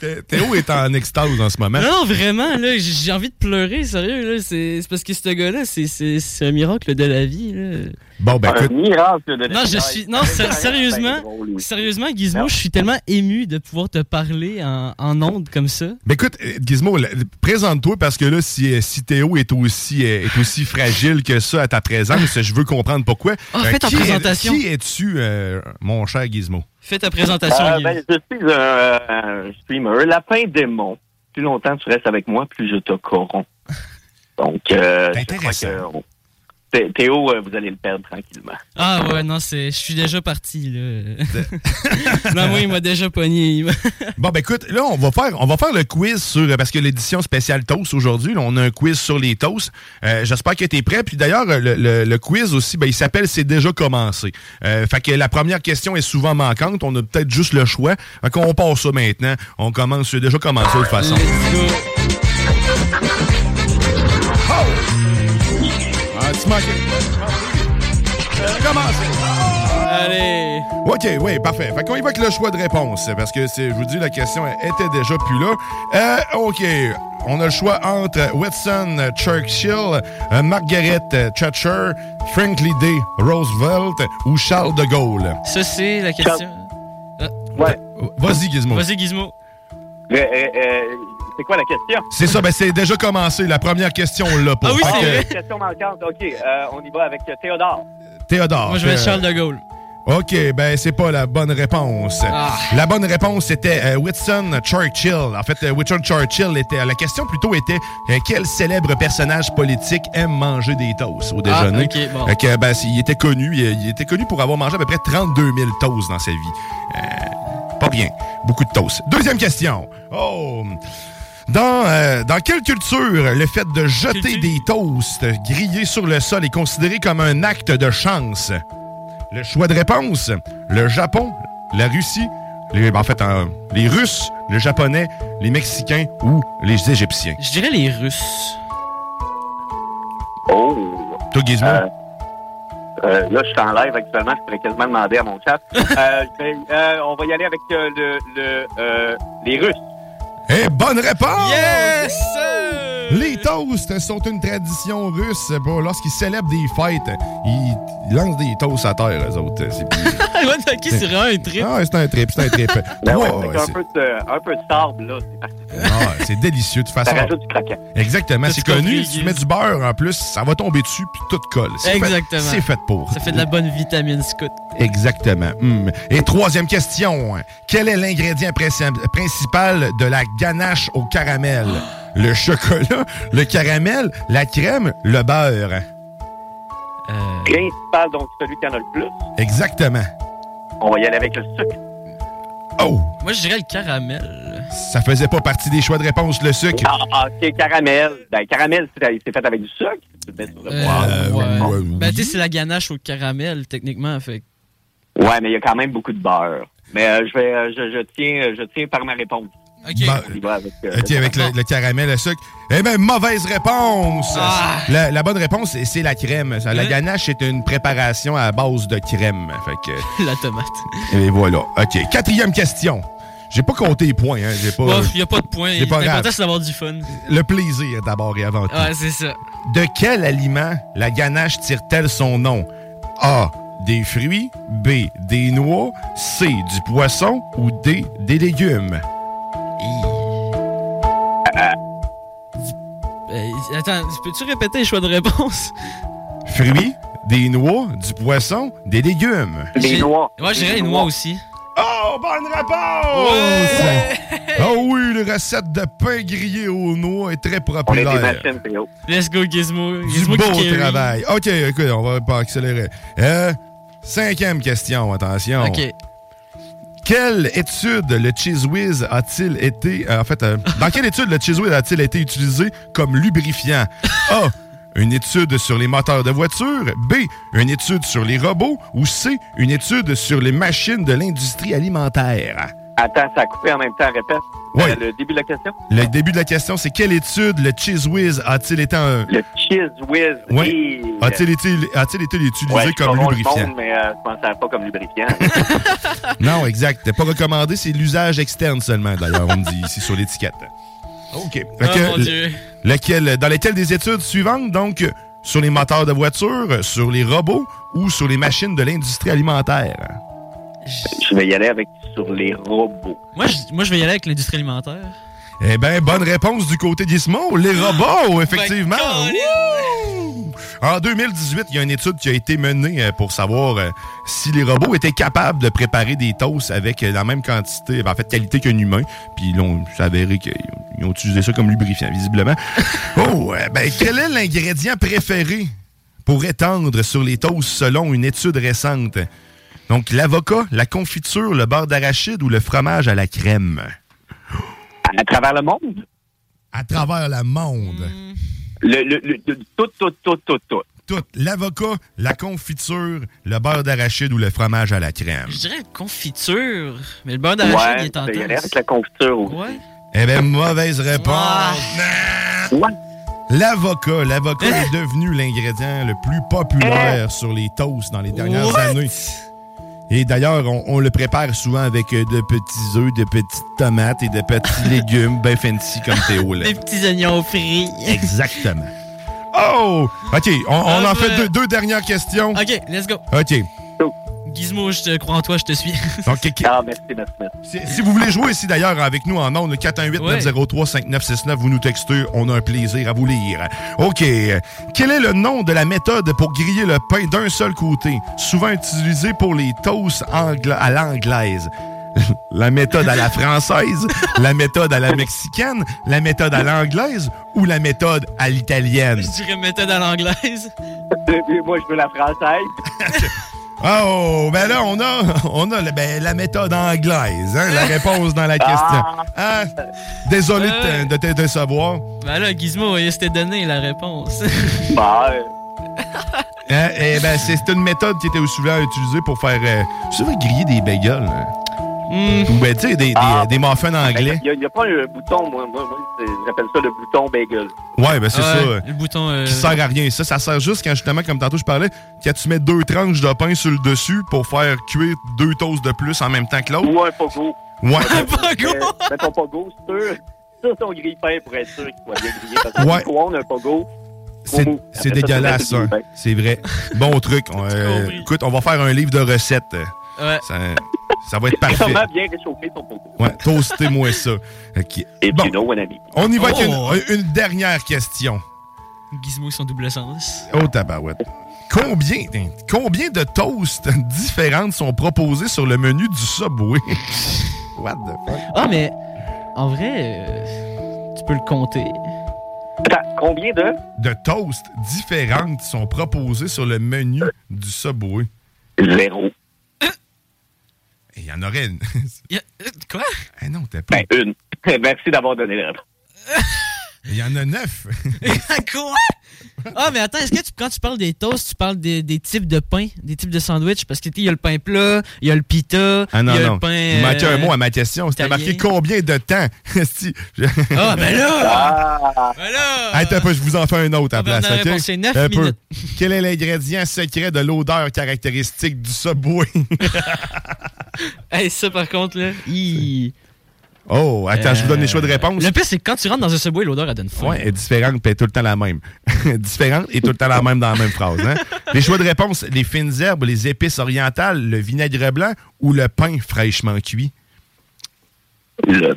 Thé- Théo est en extase en ce moment. Non, non, vraiment, là, j'ai envie de pleurer, sérieux, là. C'est c'est parce que ce gars-là, c'est- c'est c'est un miracle de la vie, là. Bon, ben, Un écoute. miracle de la Non, je vie. suis. Non, sé- sérieusement, sérieusement, Gizmo, je suis tellement ému de pouvoir te parler en, en ondes comme ça. Ben écoute, euh, Gizmo, là, présente-toi parce que là, si, euh, si Théo est aussi, euh, est aussi fragile que ça à ta présence, je veux comprendre pourquoi. Ah, fais ta qui est- présentation. qui es-tu, euh, mon cher Gizmo? Fais ta présentation, Euh, ben, je suis un, un streamer, lapin démon. Plus longtemps tu restes avec moi, plus je te corromps. Donc, euh, je crois que Théo, euh, vous allez le perdre tranquillement. Ah ouais, non, c'est. Je suis déjà parti, là. non, moi, il m'a déjà pogné. il m'a- Bon, ben écoute, là, on va faire, on va faire le quiz sur. Parce que l'édition spéciale Toast aujourd'hui, là, on a un quiz sur les toasts. Euh, J'espère que tu es prêt. Puis d'ailleurs, le, le- le quiz aussi, ben, il s'appelle C'est déjà commencé. Euh, fait que la première question est souvent manquante. On a peut-être juste le choix. Fait qu'on passe ça maintenant. On commence, c'est déjà commencé de toute façon. Tu manques. Commencez. Allez. OK, oui, parfait. Fait qu'on y va avec le choix de réponse, parce que c'est, je vous dis, la question était déjà plus là. Euh, OK, on a le choix entre Whitson Churchill, euh, Margaret Thatcher, Franklin D. Roosevelt ou Charles de Gaulle. Ça, c'est la question. Ouais. Vas-y, Gizmo. Vas-y, Gizmo. Euh, euh, euh, c'est quoi la question? C'est ça, ben c'est déjà commencé. La première question, on l'a pas. Ah oui, c'est que- vrai. Question manquante. OK, euh, on y va avec euh, Théodore. Théodore. Moi, je vais être euh, Charles de Gaulle. OK, ben c'est pas la bonne réponse. Ah. La bonne réponse était euh, Winston Churchill. En fait, euh, Winston Churchill était. La question plutôt était euh, quel célèbre personnage politique aime manger des toasts au Ah, déjeuner? ok, bon. Que, ben, il était connu. Il, il était connu pour avoir mangé à peu près 32 000 toasts dans sa vie. Euh, pas bien. Beaucoup de toasts. Deuxième question. Oh. Dans, euh, dans quelle culture le fait de jeter des toasts grillés sur le sol est considéré comme un acte de chance? Le choix de réponse, le Japon, la Russie, les, en fait, euh, les Russes, le Japonais, les Mexicains ou les Égyptiens? Je dirais les Russes. Oh. Toi, Gizmo? Euh, euh, là, je suis en live actuellement. Je pourrais quasiment demander à mon chat. Euh, euh, on va y aller avec euh, le, le, euh, les Russes. Eh, bonne réponse! Les toasts sont une tradition russe. Bon, Lorsqu'ils célèbrent des fêtes, ils lancent des toasts à terre, eux autres. C'est vraiment un trip. Ah, c'est un trip, c'est un trip. Ben ouais, Ouais, avec un, c'est- peu de, un peu de sable, là. C'est parti. ah, c'est délicieux. De toute Ça façon, rajoute du craquant. Exactement, c'est connu. Si tu mets du beurre en plus, ça va tomber dessus puis tout colle. C'est fait- Exactement. C'est fait pour. Ça fait de la bonne vitamine scout. Exactement. Hum. Et troisième question. Quel est l'ingrédient princi- principal de la ganache au caramel? Le chocolat, le caramel, la crème, le beurre. Euh, Principal, donc celui qui en a le plus. Exactement. On va y aller avec le sucre. Oh! Moi, je dirais le caramel. Ça faisait pas partie des choix de réponse, le sucre. Ah, ah, ok, caramel. Ben, caramel, c'est fait avec du sucre. Euh, ouais. Ben, tu sais, c'est la ganache au caramel, techniquement. Fait. Ouais, mais il y a quand même beaucoup de beurre. Mais euh, je vais, euh, je, je tiens, je tiens par ma réponse. Bah, On y va avec, euh, Ok, avec le, le caramel, le sucre. Eh bien, mauvaise réponse! Ah. La, la bonne réponse, c'est- la crème. Ça, La Hein? ganache est une préparation à base de crème. Fait que, La tomate. et voilà. OK, quatrième question. J'ai pas compté les points. Hein. J'ai pas, Bof, y a pas de point. C'est pas grave. L'important, c'est d'avoir du fun. Le plaisir, d'abord et avant tout. Ouais, c'est ça. De quel aliment la ganache tire-t-elle son nom? A. Des fruits. B. Des noix. C. Du poisson. Ou D. Des légumes? Euh, attends, peux-tu répéter les choix de réponse? Fruits, des noix, du poisson, des légumes. Des noix. Ouais, je dirais les noix aussi. Oh, bonne réponse! Oh oui, la recette de pain grillé aux noix est très On est des populaire. machines. Let's go, Gizmo. Du Gizmo beau qui carry. travail. OK, écoute, on va pas accélérer. Euh, cinquième question, attention. OK. Quelle étude le Cheese a-t-il été... euh, euh, dans quelle étude le Cheese Whiz a-t-il été utilisé comme lubrifiant? A. Une étude sur les moteurs de voiture. B. Une étude sur les robots. Ou C. Une étude sur les machines de l'industrie alimentaire. Attends, ça a coupé en même temps, répète. Ouais. Euh, le début de la question? Le début de la question, c'est quelle étude le Cheese Whiz a-t-il été... un- Le cheese whiz. Et- A-t-il été, a-t-il été utilisé Ouais, comme le lubrifiant? monde, mais euh, je pensais pas comme lubrifiant. Non, exact. T'es pas recommandé, c'est l'usage externe seulement, d'ailleurs, on me dit ici sur l'étiquette. OK. Oh, mon Dieu. lequel- dans lesquelles des études suivantes, donc, sur les moteurs de voiture, euh, sur les robots ou sur les machines de l'industrie alimentaire? Je vais y aller avec sur les robots. Moi, je, moi, je vais y aller avec l'industrie alimentaire. Eh bien, bonne réponse du côté d'Ismo. Les robots, effectivement. Ben, Wouh! En 2018, il y a une étude qui a été menée euh, pour savoir euh, si les robots étaient capables de préparer des toasts avec euh, la même quantité, ben, en fait, qualité qu'un humain. Puis ils ont avéré qu'ils ont- utilisé ça comme lubrifiant, visiblement. oh, ben, quel est l'ingrédient préféré pour étendre sur les toasts selon une étude récente? Donc, l'avocat, la confiture, le beurre d'arachide ou le fromage à la crème? À travers le monde? À travers le monde. Le, le, le- le- tout, tout, tout, tout, tout. Tout. L'avocat, la confiture, le beurre d'arachide ou le fromage à la crème. Je dirais confiture. Mais le beurre d'arachide, Ouais, est aller tentant. avec la confiture aussi. Ouais. Eh bien, mauvaise réponse. L'avocat. L'avocat est devenu l'ingrédient le plus populaire sur les toasts dans les dernières What? années. Et d'ailleurs, on, on le prépare souvent avec euh, de petits œufs, de petites tomates et de petits légumes bien fancy comme Théo. là. Des petits oignons frits. Exactement. Oh! OK, on, on en fait deux, deux dernières questions. OK, let's go. OK. Gizmo, je te crois en toi, je te suis. Donc, ok. Ah, merci, merci, merci. Si, si vous voulez jouer ici d'ailleurs avec nous en ondes, le 418-903-5969, vous nous textez, on a un plaisir à vous lire. OK. Quel est le nom de la méthode pour griller le pain d'un seul côté, souvent utilisée pour les toasts angla- à l'anglaise? La méthode à la française, la méthode à la mexicaine, la méthode à l'anglaise ou la méthode à l'italienne? Je dirais méthode à l'anglaise. Moi, je veux la française. Oh, ben là, on a, on a ben, la méthode anglaise, hein, la réponse dans la question. Hein? Désolé de te- de te décevoir. Ben là, Gizmo, il s'était donné la réponse. Bah, Hein, eh ben, c'est c'est une méthode qui était souvent utilisée pour faire euh, souvent griller des bagels. hein. Ou ben, tu sais, des, des, des muffins anglais. Il n'y a, pas un bouton, moi, moi, moi, c'est- j'appelle ça le bouton bagel. Ouais, ben c'est Ouais, ça. euh, le bouton, euh, Qui sert à rien. Ça, ça sert juste quand justement, comme tantôt je parlais, quand tu mets deux tranches de pain sur le dessus pour faire cuire deux toasts de plus en même temps que l'autre. Ou un pogo. Ouais. Euh, Mets ton pogo sur, sur ton grille-pain pour être sûr qu'il soit bien grillé. Parce que Ouais. si on a un pogo, C'est c'est dégueulasse, ça. C'est vrai. Bon truc. On, euh, écoute, on va faire un livre de recettes. Ouais. Ça, ça va être parfait. Comment bien réchauffer ton pogo. Ouais, toastez-moi ça. OK. Et Bon, mean. on y va avec Oh. une, une dernière question. Gizmo, son double sens. Oh, tabarouette. Combien, combien de toasts différentes sont proposés sur le menu du Subway? What the fuck? Ah, mais en vrai, euh, tu peux le compter. Attends, combien de? De toasts différentes sont proposés sur le menu du Subway? Zéro. Il y en aurait une. Y a- euh, Quoi? Ah non, t'as pas. Ben, une. Merci d'avoir donné la réponse. Il y en a neuf. Quoi? Ah, mais attends, est-ce que tu- quand tu parles des toasts, tu parles des, des types de pain, des types de sandwich? Parce que, il y a le pain plat, il y a le pita, Ah non, il y a non. le pain. Il manquait un euh, mot à ma question. C'était marqué combien de temps? Si, je- Ah, ben là! Ah! Ben là! Attends un peu, je vous en fais un autre à la On va place. dans la OK? réponse, c'est neuf Un peu. minutes. Quel est l'ingrédient secret de l'odeur caractéristique du Subway? Hey, ça, par contre, là. Oh, attends, je vous donne les choix de réponse. Le pire, c'est que quand tu rentres dans un subway, l'odeur, elle donne faim. Ouais, elle est différente, puis elle est tout le temps la même. différente et tout le temps la même dans la même phrase. Hein? Les choix de réponse les fines herbes, les épices orientales, le vinaigre blanc ou le pain fraîchement cuit? Le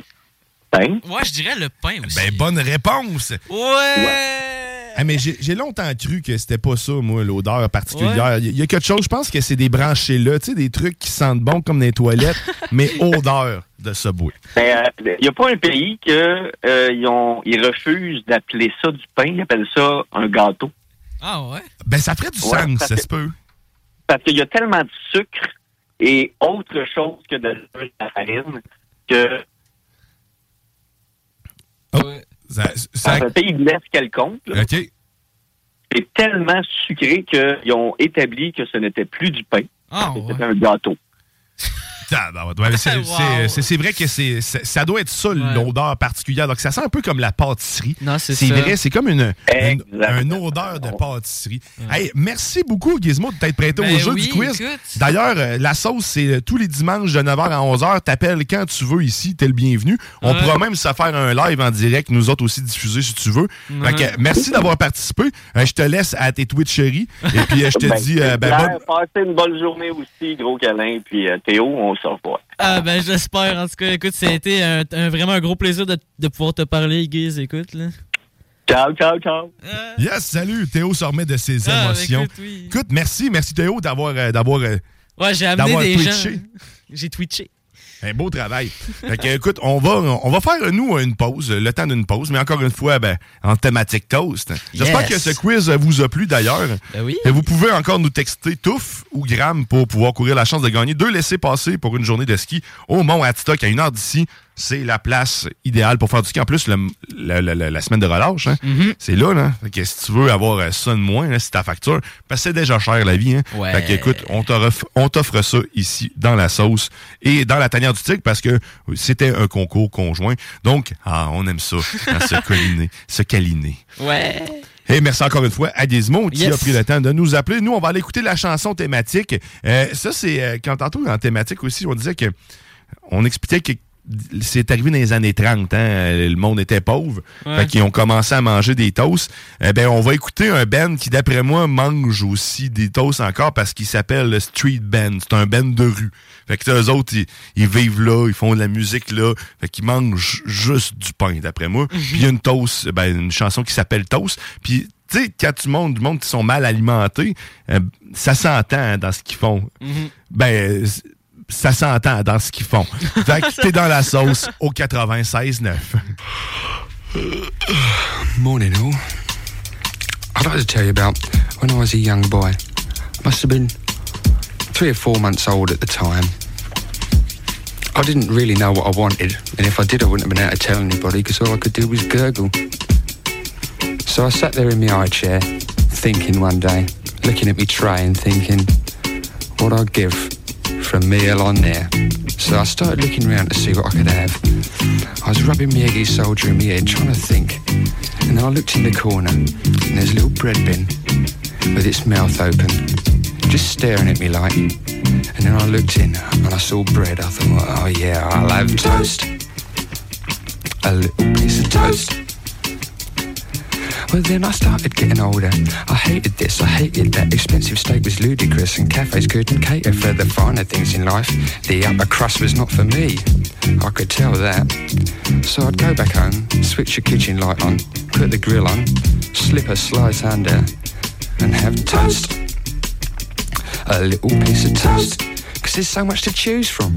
pain. Ouais, je dirais le pain aussi. Ben, bonne réponse! Ouais! Ah, mais j'ai j'ai longtemps cru que c'était pas ça, moi, l'odeur particulière. Il y a quelque chose, je pense que c'est des branchés là, tu sais, des trucs qui sentent bon comme des toilettes, mais odeur de Subway. Ben, Il n'y a pas un pays que euh, ils, ont, ils refusent d'appeler ça du pain, ils appellent ça un gâteau. Ah ouais? Ben, ça ferait du Ouais, sens, ça se peut. Parce qu'il y a tellement de sucre et autre chose que de la farine que Ça, ça- dans un pays de l'Est quelconque, là, OK. c'est tellement sucré qu'ils ont établi que ce n'était plus du pain. Ah, C'était un gâteau. Ouais, c'est- Wow. vrai que c'est ça doit être ça, l'odeur particulière. Donc, ça sent un peu comme la pâtisserie. C'est vrai, c'est comme une, une, Exactement. une odeur de pâtisserie. Hey, merci beaucoup, Gizmo, de t'être prêté Ben au jeu oui, du quiz. D'ailleurs, euh, la sauce, c'est euh, tous les dimanches de 9h à 11h. T'appelles quand tu veux ici, t'es le bienvenu. On Ouais. pourra même se faire un live en direct, nous autres aussi diffuser si tu veux. Que, merci d'avoir participé. Euh, je te laisse à tes Twitcheries. Et puis, euh, je te Ben, dis, euh, ben, bonne- Passez une bonne journée aussi, gros câlin. Puis euh, Théo, on Ah, ben, j'espère. En tout cas, écoute, ça a été un, un- vraiment un gros plaisir de, de pouvoir te parler, Guiz. Écoute, là. Ciao, ciao, ciao. Yes, salut. Théo se remet de ses Ah, émotions. écoute, oui. Écoute, merci, merci Théo d'avoir euh, d'avoir euh, Ouais, j'ai amené d'avoir des twitché. gens. J'ai twitché. Un beau travail. fait que, écoute, on va, on va faire, nous, une pause, le temps d'une pause, mais encore une fois, ben, en thématique toast. J'espère Yes. que ce quiz vous a plu d'ailleurs. Ben oui. Et vous pouvez encore nous texter touffe ou gramme pour pouvoir courir la chance de gagner deux laissés passer pour une journée de ski au Mont Adstock à une heure d'ici. C'est la place idéale pour faire du ski. En plus, le- le- le- le- la semaine de relâche, hein, Mm-hmm. c'est là, là. Fait que si tu veux avoir euh, ça de moins, là, c'est ta facture. Parce que c'est déjà cher la vie. Hein. Ouais. Fait que, écoute, on t'offre, on t'offre ça ici dans la sauce et dans la tanière du tigre parce que c'était un concours conjoint. Donc, ah, on aime ça, hein, se colliner, se câliner. Ouais. Et merci encore une fois à Gizmo qui Yes. a pris le temps de nous appeler. Nous, on va aller écouter la chanson thématique. Euh, ça, c'est euh, quand tantôt en thématique aussi, on disait que on expliquait que c'est arrivé dans les années 30, hein, le monde était pauvre. Ouais. Fait qu'ils ont commencé à manger des toasts. Eh ben, on va écouter un band qui, d'après moi, mange aussi des toasts encore parce qu'il s'appelle le Street Band. C'est un band de rue. Fait que eux autres, ils, ils vivent là, ils font de la musique là. Fait qu'ils mangent juste du pain, d'après moi. Puis il y a une toast, ben, une chanson qui s'appelle Toast. Puis tu sais, quand tu montres du monde qui sont mal alimentés, euh, ça s'entend hein, dans ce qu'ils font. Ben, euh, ça s'entend dans ce qu'ils font. fait que t'es dans la sauce au 96.9. Morning, all. I'd like to tell you about when I was a young boy. I must have been three or four months old at the time. I didn't really know what I wanted, and if I did, I wouldn't have been able to tell anybody because all I could do was gurgle. So I sat there in my high chair, thinking one day, looking at me tray and thinking what I'd give a meal on there. So I started looking around to see what I could have. I was rubbing my eggy soldier in my head, trying to think. And then I looked in the corner, and there's a little bread bin with its mouth open, just staring at me like. And then I looked in, and I saw bread. I thought, oh yeah, I'll have toast. A little piece of toast. Well, then I started getting older. I hated this, I hated that. Expensive steak was ludicrous, and cafes couldn't cater for the finer things in life. The upper crust was not for me. I could tell that. So I'd go back home, switch the kitchen light on, put the grill on, slip a slice under, and have toast. A little piece of toast. Cause there's so much to choose from.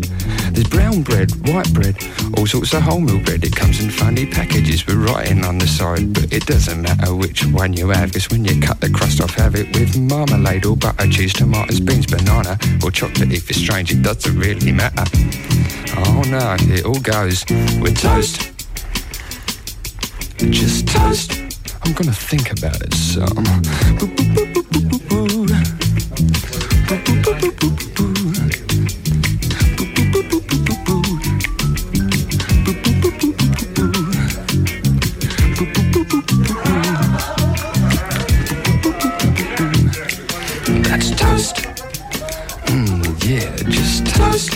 There's brown bread, white bread, all sorts of wholemeal bread. It comes in funny packages with writing on the side. But it doesn't matter which one you have, cause when you cut the crust off, have it with marmalade or butter, cheese, tomatoes, beans, banana, or chocolate if it's strange, it doesn't really matter. Oh no, it all goes with toast. Just toast. I'm gonna think about it some. close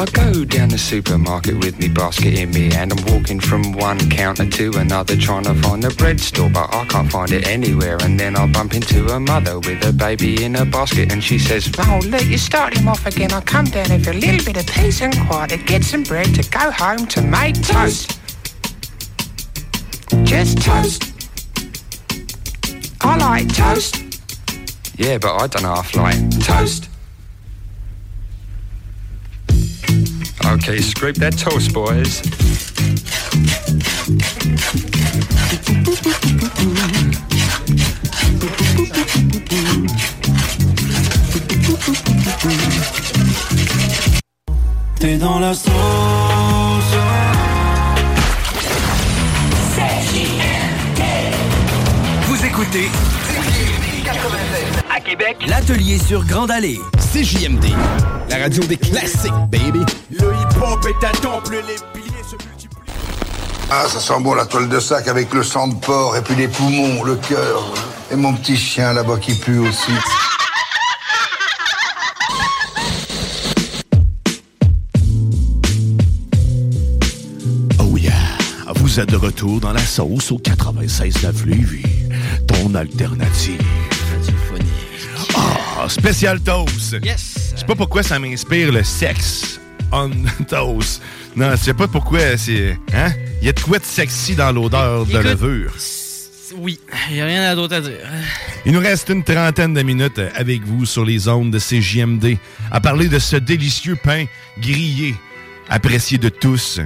I go down the supermarket with me basket in me and I'm walking from one counter to another trying to find the bread store, but I can't find it anywhere. And then I bump into a mother with a baby in a basket and she says, Oh, look, you start him off again. I'll come down for a little bit of peace and quiet to get some bread to go home to make toast. Just toast. I like toast. Yeah, but I don't half like toast. Okay, scrape that toast, boys. T'es dans la sauce. Vous écoutez à Québec, l'atelier sur Grande Allée. CJMD, la radio des classiques, baby. Le hip-hop est à temple, les piliers se Ah, ça sent bon la toile de sac avec le sang de porc et puis les poumons, le cœur. Et mon petit chien là-bas qui pue aussi. Oh yeah! Vous êtes de retour dans la sauce au 96.9 Lévis. Ton alternative. Spécial toast. Yes. Je sais pas pourquoi ça m'inspire le sexe on toast. Non, je sais pas pourquoi c'est. Hein? Il y a de quoi de sexy dans l'odeur de levure. Oui, il n'y a rien d'autre à dire. Il nous reste une trentaine de minutes avec vous sur les ondes de CJMD à parler de ce délicieux pain grillé, apprécié de tous,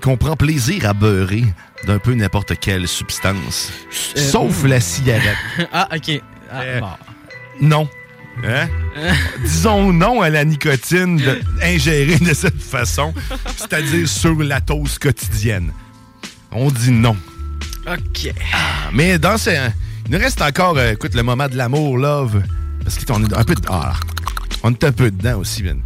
qu'on prend plaisir à beurrer d'un peu n'importe quelle substance, Euh, sauf la cigarette. ah, ok. Ah, Euh, bon. Non. Hein? Disons non à la nicotine de- ingérée de cette façon, c'est-à-dire sur la toast quotidienne. On dit non. OK. Ah, mais dans ce. Il nous reste encore, euh, écoute, le moment de l'amour, love. Parce qu'on est un peu. Ah, on est un peu dedans aussi, Ben.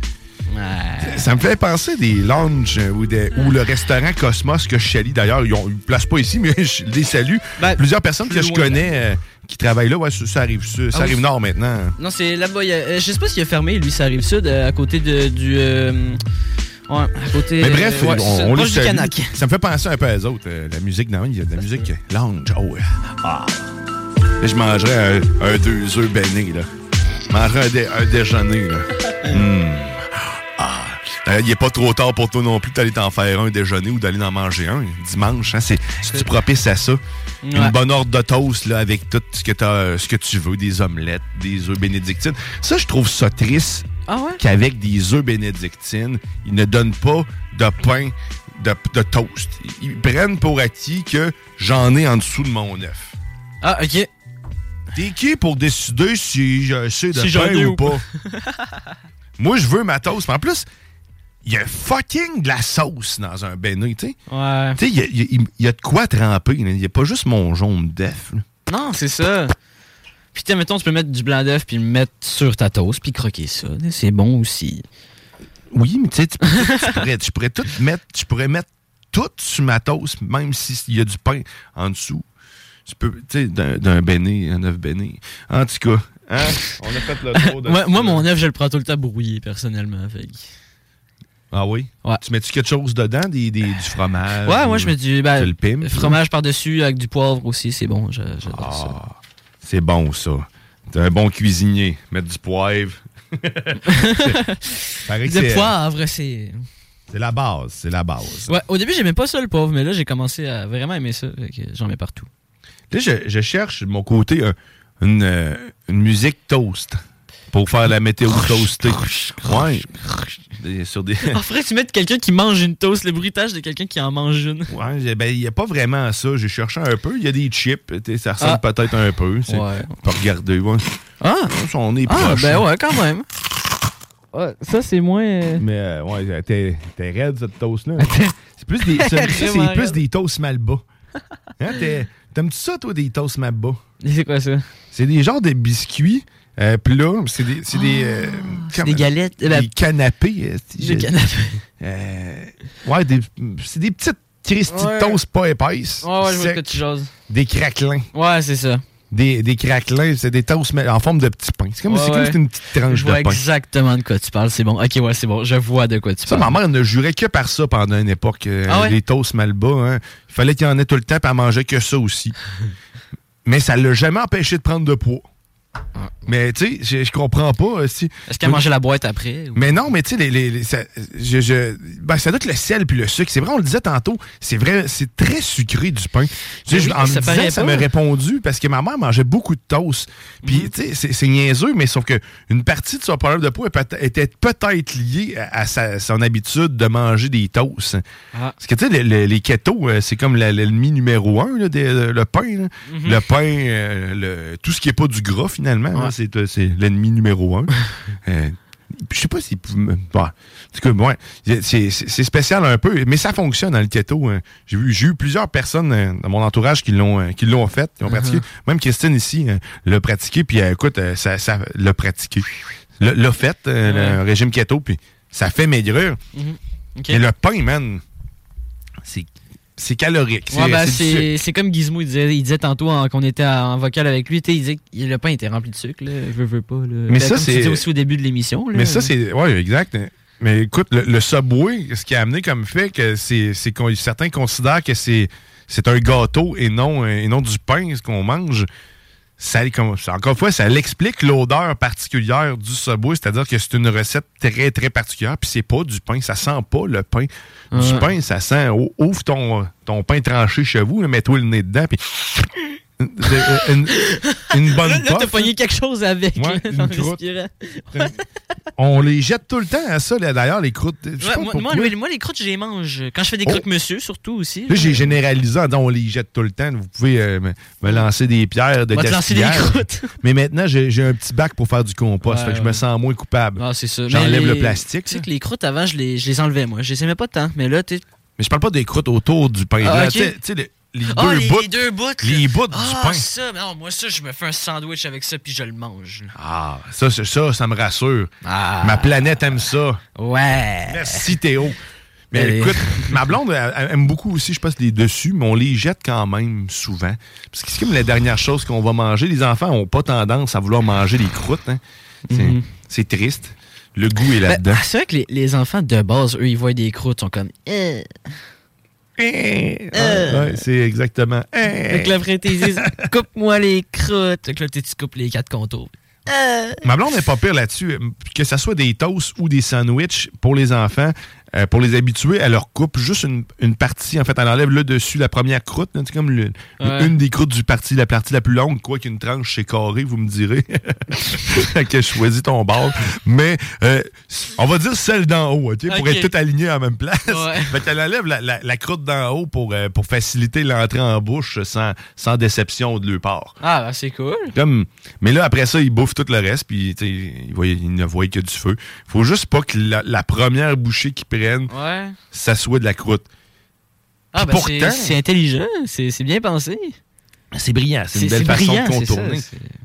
Ça me fait penser des lounges ou, des- ou le restaurant Cosmos que je. D'ailleurs, ils ne placent pas ici, mais je les salue. Plusieurs personnes que je connais euh, qui travaillent là, ouais, ça, arrive, ça, ça Ah arrive oui. nord maintenant. Non, c'est là-bas. a- euh, je sais pas s'il a fermé, lui, ça arrive sud, euh, à côté de, du. ouais, à côté. Mais bref, euh, ouais, on, on les. Ça me fait penser un peu à eux autres. euh, la musique, non, il y a de la musique lounge. Oh, ouais. Ah. Là, je mangerais un, un deux œufs bénis, là. Je mangerais un, dé- un déjeuner, là. Hmm. Euh, Il n'est pas trop tard pour toi non plus d'aller t'en faire un déjeuner ou d'aller en manger un dimanche. Hein, c'est propice à ça? Une bonne ordre de toast là, avec tout ce que, t'as- ce que tu veux, des omelettes, des œufs bénédictines. Ça, je trouve ça triste Ah ouais? qu'avec des œufs bénédictines, ils ne donnent pas de pain, de, de toast. Ils prennent pour acquis que j'en ai en dessous de mon œuf. Ah, OK. T'es qui pour décider si j'ai assez de Si pain ai ou ou pas? Moi, je veux ma toast. Mais en plus, il y a fucking de la sauce dans un béni, tu sais. Ouais. Tu sais, il y a- il y, a- il y a de quoi tremper. là. Il n'y a pas juste mon jaune d'œuf. là. Non, c'est ça. Puis, tu sais, mettons, tu peux mettre du blanc d'œuf puis le mettre sur ta toast puis croquer ça. C'est bon aussi. Oui, mais tu sais, tu pourrais- tu tout mettre, tu pourrais mettre tout sur ma toast, même s'il y a du pain en dessous. Tu peux, tu sais, d'un d'un béni, un œuf béni. En tout cas, hein, on a fait le tour de moi, moi, mon œuf, je le prends tout le temps brouillé, personnellement. Fait. Ah oui? Tu mets-tu quelque chose dedans, des, des- du fromage? Ouais, moi, je mets du ben, le fromage par-dessus avec du poivre aussi. C'est bon. J'adore ça. Ah, c'est bon, ça. T'es un bon cuisinier. Mettre du poivre. C'est- poivre, c'est. C'est la base, c'est la base. Ouais, au début, j'aimais pas ça le poivre, mais là, j'ai commencé à vraiment aimer ça. J'en mets partout. Là, je, je cherche de mon côté une, euh, une musique toast pour faire la météo toastée. Ouais. Des- Sur des... En vrai, tu mets quelqu'un qui mange une toast, le bruitage de quelqu'un qui en mange une. Ouais, ben, il n'y a pas vraiment ça. J'ai cherché un peu. Il y a des chips. Ça ressemble Ah. peut-être un peu. Ouais. On peut regarder. Ouais. Ah! On est Ah, proche. ben ouais, quand même. Ouais, ça, c'est moins. euh, Mais euh, ouais, t'es, t'es raide, cette toast-là. c'est plus des, ça, ça, c'est plus des toasts Malba. Hein, t'aimes-tu ça, toi, des toasts Malba? C'est quoi ça? C'est des genres de biscuits euh. C'est des... C'est des, euh, c'est des galettes, euh, Des ben- canapés. euh, si Des canapés. Euh, ouais, des- c'est des petites Christy Ouais. toasts pas épaisses. Ouais, ouais, je vois secs. ce que tu jases. Des craquelins. Ouais, c'est ça. Des, des craquelins, c'est des toasts mais en forme de petits pains. C'est comme, Ouais, comme ouais. si c'était une petite tranche Je vois de pain. exactement de quoi tu parles. C'est bon. Ok, ouais, c'est bon. Je vois de quoi tu Ça, parles. ma mère ne jurait que par ça pendant une époque. euh, Ah ouais? Les toasts Malba. Hein. Il fallait qu'il y en ait tout le temps, puis elle mangeait que ça aussi. Mais ça l'a jamais empêché de prendre de poids. Mais tu sais, je, comprends pas. euh, si- Est-ce qu'elle mangeait la boîte après? ou- Mais non, mais tu sais, les, les- les- ça, je, je- ben, ça doit être le sel puis le sucre. C'est vrai, on le disait tantôt, c'est vrai, c'est très sucré du pain. Tu sais, Ben oui, en me ça disant, ça m'a répondu parce que ma mère mangeait beaucoup de toast. Puis, Mhm. tu sais, c'est- niaiseux, mais sauf que une partie de son problème de peut- était peut-être liée à, à sa- son habitude de manger des toasts. Ah. Parce que, tu sais, le- le- les ketos, euh, c'est comme l'ennemi numéro un, là, des- le pain. là. Mhm. Le pain, euh, le- tout ce qui n'est pas du gras, finalement, Ouais. c'est euh, c'est l'ennemi numéro un. Euh, je sais pas si. Bon, en tout cas, ouais, c'est spécial un peu, mais ça fonctionne dans le keto. hein. J'ai eu plusieurs personnes euh, dans mon entourage qui l'ont euh, qui l'ont fait, qui ont pratiqué. Uh-huh. Même Christine ici l'a pratiqué, puis écoute, ça, ça l'a pratiqué. L'a fait, le régime keto, puis ça fait maigrir. Et le pain, man, c'est calorique. Ouais, ben, c'est comme Gizmo, il disait, il disait tantôt qu'on était en vocal avec lui, il disait que le pain était rempli de sucre, là. Je veux, veux pas, là. Mais Ben, ça, c'est- aussi au début de l'émission. Mais ça, c'est. Oui, exact. Mais écoute, le, le Subway, ce qui a amené comme fait que c'est certains considèrent que c'est un gâteau et non, et non du pain, ce qu'on mange. Ça, encore une fois, ça l'explique l'odeur particulière du Subway, c'est-à-dire que c'est une recette très, très particulière, puis c'est pas du pain, ça sent pas le pain. Du Ouais. pain, ça sent, ouvre ton, ton pain tranché chez vous, mets-toi le nez dedans, puis une, une bonne Là, là, t'as pogné quelque chose avec, Ouais, là, une croûte. On les jette tout le temps à ça, là, d'ailleurs, les croûtes. Ouais, moi, les- moi, les croûtes, je les mange. Quand je fais des Oh. croque-monsieur, surtout aussi. Là, j'ai généralisé en disant on les jette tout le temps. Vous pouvez euh, me, me lancer des pierres de Va te lancer des croûtes. Mais maintenant, j'ai un petit bac pour faire du compost. Ouais, fait que je me sens moins coupable. Ah, c'est ça. J'enlève les- le plastique. Tu sais que les croûtes, avant, je les, je les enlevais, moi. Je les aimais pas tant. Mais là, tu Mais je parle pas des croûtes autour du pain. Ah, tu sais- les Ah, deux les, bouts. les deux bouts. Les bouts du ah, pain. ça, non, moi, ça, je me fais un sandwich avec ça, puis je le mange. là. Ah, ça, c'est- ça, ça me rassure. Ah. Ma planète aime ça. Ouais. Merci, Théo. Mais Allez. écoute, ma blonde elle, elle aime beaucoup aussi, je pense, les dessus, mais on les jette quand même souvent. Parce que c'est comme la dernière chose qu'on va manger. Les enfants n'ont pas tendance à vouloir manger les croûtes. hein. C'est Mhm. c'est triste. Le goût est Ben, là-dedans. c'est vrai que les, les enfants de base, eux, ils voient des croûtes, ils sont comme. Euh. Ouais, ouais, c'est exactement. Fait que là, après, ils disent coupe-moi les croûtes. Fait que là, tu tu coupes les quatre contours. Ma blonde n'est pas pire là-dessus. Que ce soit des toasts ou des sandwichs pour les enfants, euh, pour les habituer, elle leur coupe juste une, une partie. En fait, elle enlève le dessus, la première croûte. là, C'est comme le- Ouais. une des croûtes du parti, la partie la plus longue. Quoi qu'une tranche, c'est carré, vous me direz. Que choisis ton bord. Mais euh, on va dire celle d'en haut, OK? Pour être tout aligné à la même place. Ouais. Fait qu'elle enlève la, la- la croûte d'en haut pour, euh, pour faciliter l'entrée en bouche sans, sans déception de leur part. Ah, ben, c'est cool. Comme, mais là, après ça, il bouffe tout le reste, puis tu sais, il, voit- il ne voit que du feu. faut juste pas que la, la première bouchée qu'ils Ouais. ça soit de la croûte. Ah, ben, c'est- pourtant- c'est intelligent. C'est bien pensé. C'est brillant, c'est une belle façon brillant, de ça, contourner.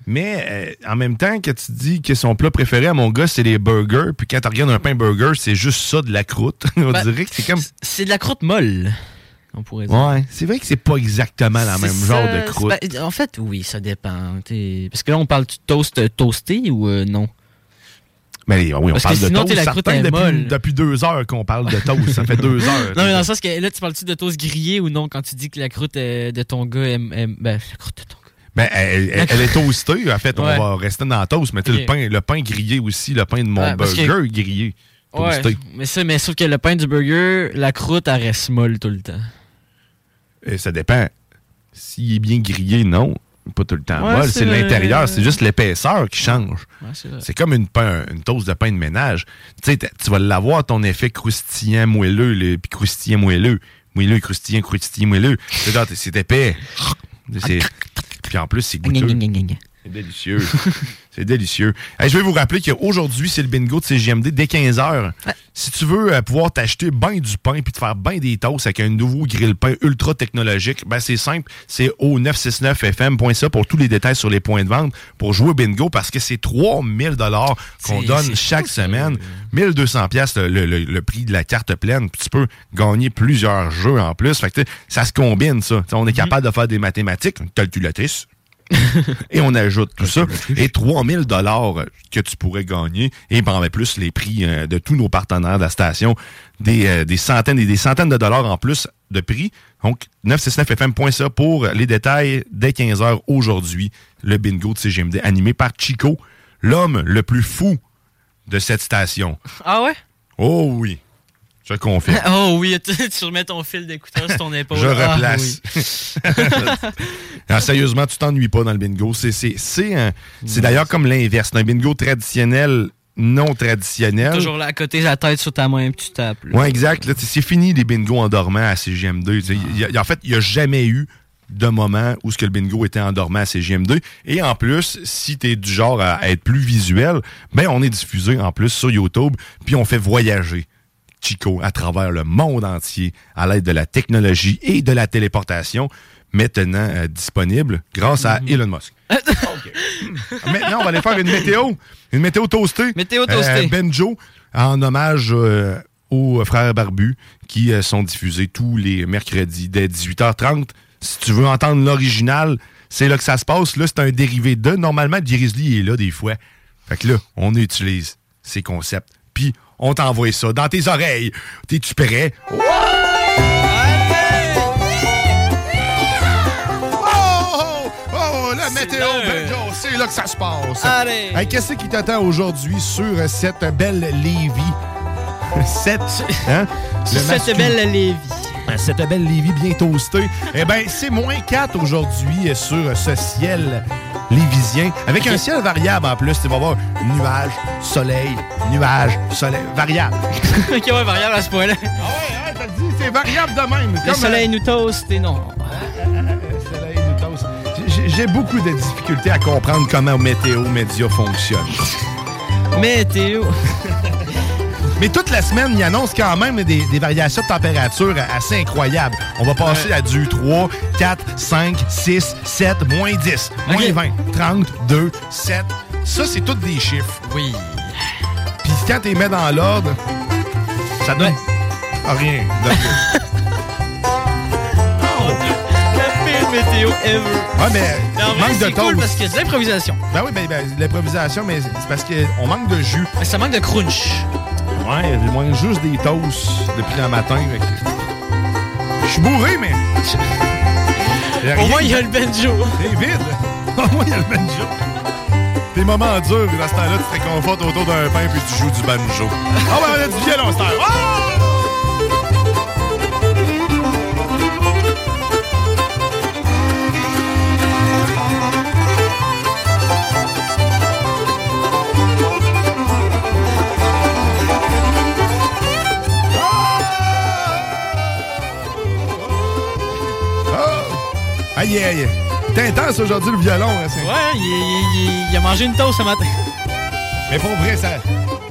Mais euh, en même temps, que tu dis que son plat préféré à mon gars, c'est les burgers, puis quand tu regardes un pain burger, c'est juste ça de la croûte. On Ben, dirait que c'est comme. C'est de la croûte molle, on pourrait dire. Ouais, c'est vrai que c'est pas exactement la même ça, genre de croûte. ben, en fait, oui, ça dépend. Parce que là, on parle du toast euh, toasté ou euh, non? Mais oui, on Parce que parle de sinon, toast. la croûte est depuis, molle. depuis deux heures qu'on parle de toast. ça fait deux heures. Non, mais dans le sens que là, tu parles-tu de toast grillé ou non quand tu dis que la croûte euh, de ton gars aime. aime- ben, la croûte de ton gars. Ben, elle, elle- elle est toastée, en fait. Ouais. On va rester dans la toast, mais tu sais, Ok. le, pain, le pain grillé aussi, le pain de mon Ouais, que- burger grillé. Toasté. Ouais, mais ça, mais sauf que le pain du burger, la croûte, elle reste molle tout le temps. Et ça dépend. S'il est bien grillé, non. Pas tout le temps Ouais, molle. c'est l'intérieur. C'est juste l'épaisseur qui change. Ouais, c'est comme une, pain, une toast de pain de ménage. Tu sais, tu vas l'avoir, ton effet croustillant, moelleux, le- puis croustillant, moelleux. Moelleux, croustillant, croustillant, moelleux. C'est épais. C'est- Puis en plus, c'est goûteux. C'est délicieux. c'est délicieux. Hey, je vais vous rappeler qu'aujourd'hui, c'est le bingo de CGMD dès 15h. Si tu veux euh, pouvoir t'acheter ben du pain puis te faire ben des toasts avec un nouveau grill pain ultra technologique, ben c'est simple, c'est au 969fm.ca pour tous les détails sur les points de vente pour jouer au bingo parce que c'est 3000 dollars qu'on donne chaque semaine. 1200 pièces le, le- le prix de la carte pleine. Puis tu peux gagner plusieurs jeux en plus. Fait que, ça se combine, ça. T'sais, on est capable de faire des mathématiques, une calculatrice. Et on ajoute tout ça. Et 3000 dollars que tu pourrais gagner. Et ben, en plus, les prix euh, de tous nos partenaires de la station. Des, euh, des centaines et des centaines de dollars en plus de prix. Donc, 969fm.ca pour les détails dès 15h aujourd'hui. Le bingo de CGMD animé par Chico, l'homme le plus fou de cette station. Ah ouais? Oh oui, je confirme. Oh oui, tu, tu remets ton fil d'écouteur sur ton épaule. Je Ah, replace. oui. Ah, sérieusement, tu t'ennuies pas dans le bingo. C'est, c'est, c'est, un- c'est d'ailleurs comme l'inverse. C'est un bingo traditionnel, non traditionnel. Toujours là à côté, la tête sur ta main, puis tu tapes. Oui, exact. C'est fini les bingos endormants à CGM2. Tu sais, il y a- il y a- en fait, il n'y a jamais eu de moment où ce que le bingo était endormant à CGM2. Et en plus, si tu es du genre à, à être plus visuel, ben on est diffusé en plus sur YouTube, puis on fait voyager Chico à travers le monde entier à l'aide de la technologie et de la téléportation maintenant euh, disponible grâce à Elon Musk. OK. Maintenant, on va aller faire une météo. Une météo toastée. Météo toastée. Euh, Benjo, en hommage euh, aux frères barbus qui euh, sont diffusés tous les mercredis dès 18h30. Si tu veux entendre l'original, c'est là que ça se passe. Là, c'est un dérivé de. Normalement, Grizzly est là des fois. Fait que là, on utilise ces concepts. Puis, on t'envoie ça dans tes oreilles. T'es-tu prêt? Oh, oh, oh, la météo, Benjo, c'est là que ça se passe. Allez. Hey, Qu'est-ce qui t'attend aujourd'hui sur cette belle Lévis? Cette, hein? Cette belle Lévis. Cette belle Lévis bien toastée. Eh bien, c'est moins 4 aujourd'hui sur ce ciel lévisien. Avec un ciel variable en plus. Tu vas voir nuage, soleil, nuage, soleil. Variable. ok, ouais, variable à ce point-là. C'est variable de même. Le comme, soleil nous toast et non. Le soleil nous toast. J'ai- J'ai beaucoup de difficultés à comprendre comment Météo Média fonctionne. Météo. Mais toute la semaine, il annonce quand même des, des variations de température assez incroyables. On va passer à du 3, 4, 5, 6, 7, moins 10, moins 20, 30, 2, 7. Ça, c'est tous des chiffres. Oui. Puis quand tu les mets dans l'ordre, ça donne Ah, rien. pire météo ever. Ouais, mais Mais vrai, manque de c'est cool parce qu'il y a de l'improvisation. Ben oui, ben, ben, l'improvisation, mais c'est parce qu'on manque de jus. Mais ça manque de crunch. Ouais, il manque juste des toasts depuis le matin. Je suis bourré, mais. Au moins, il y a le banjo. C'est vide. Au moins, il y a le banjo. Tes moments durs, dans ce temps-là, tu te réconfortes autour d'un pain puis tu joues du banjo. Ah ouais, on a du violon, c'est Aïe, aïe. T'es intense aujourd'hui, le violon. Hein, c'est- Ouais, il, il- il- il a mangé une toast ce matin. Mais pour vrai, ça,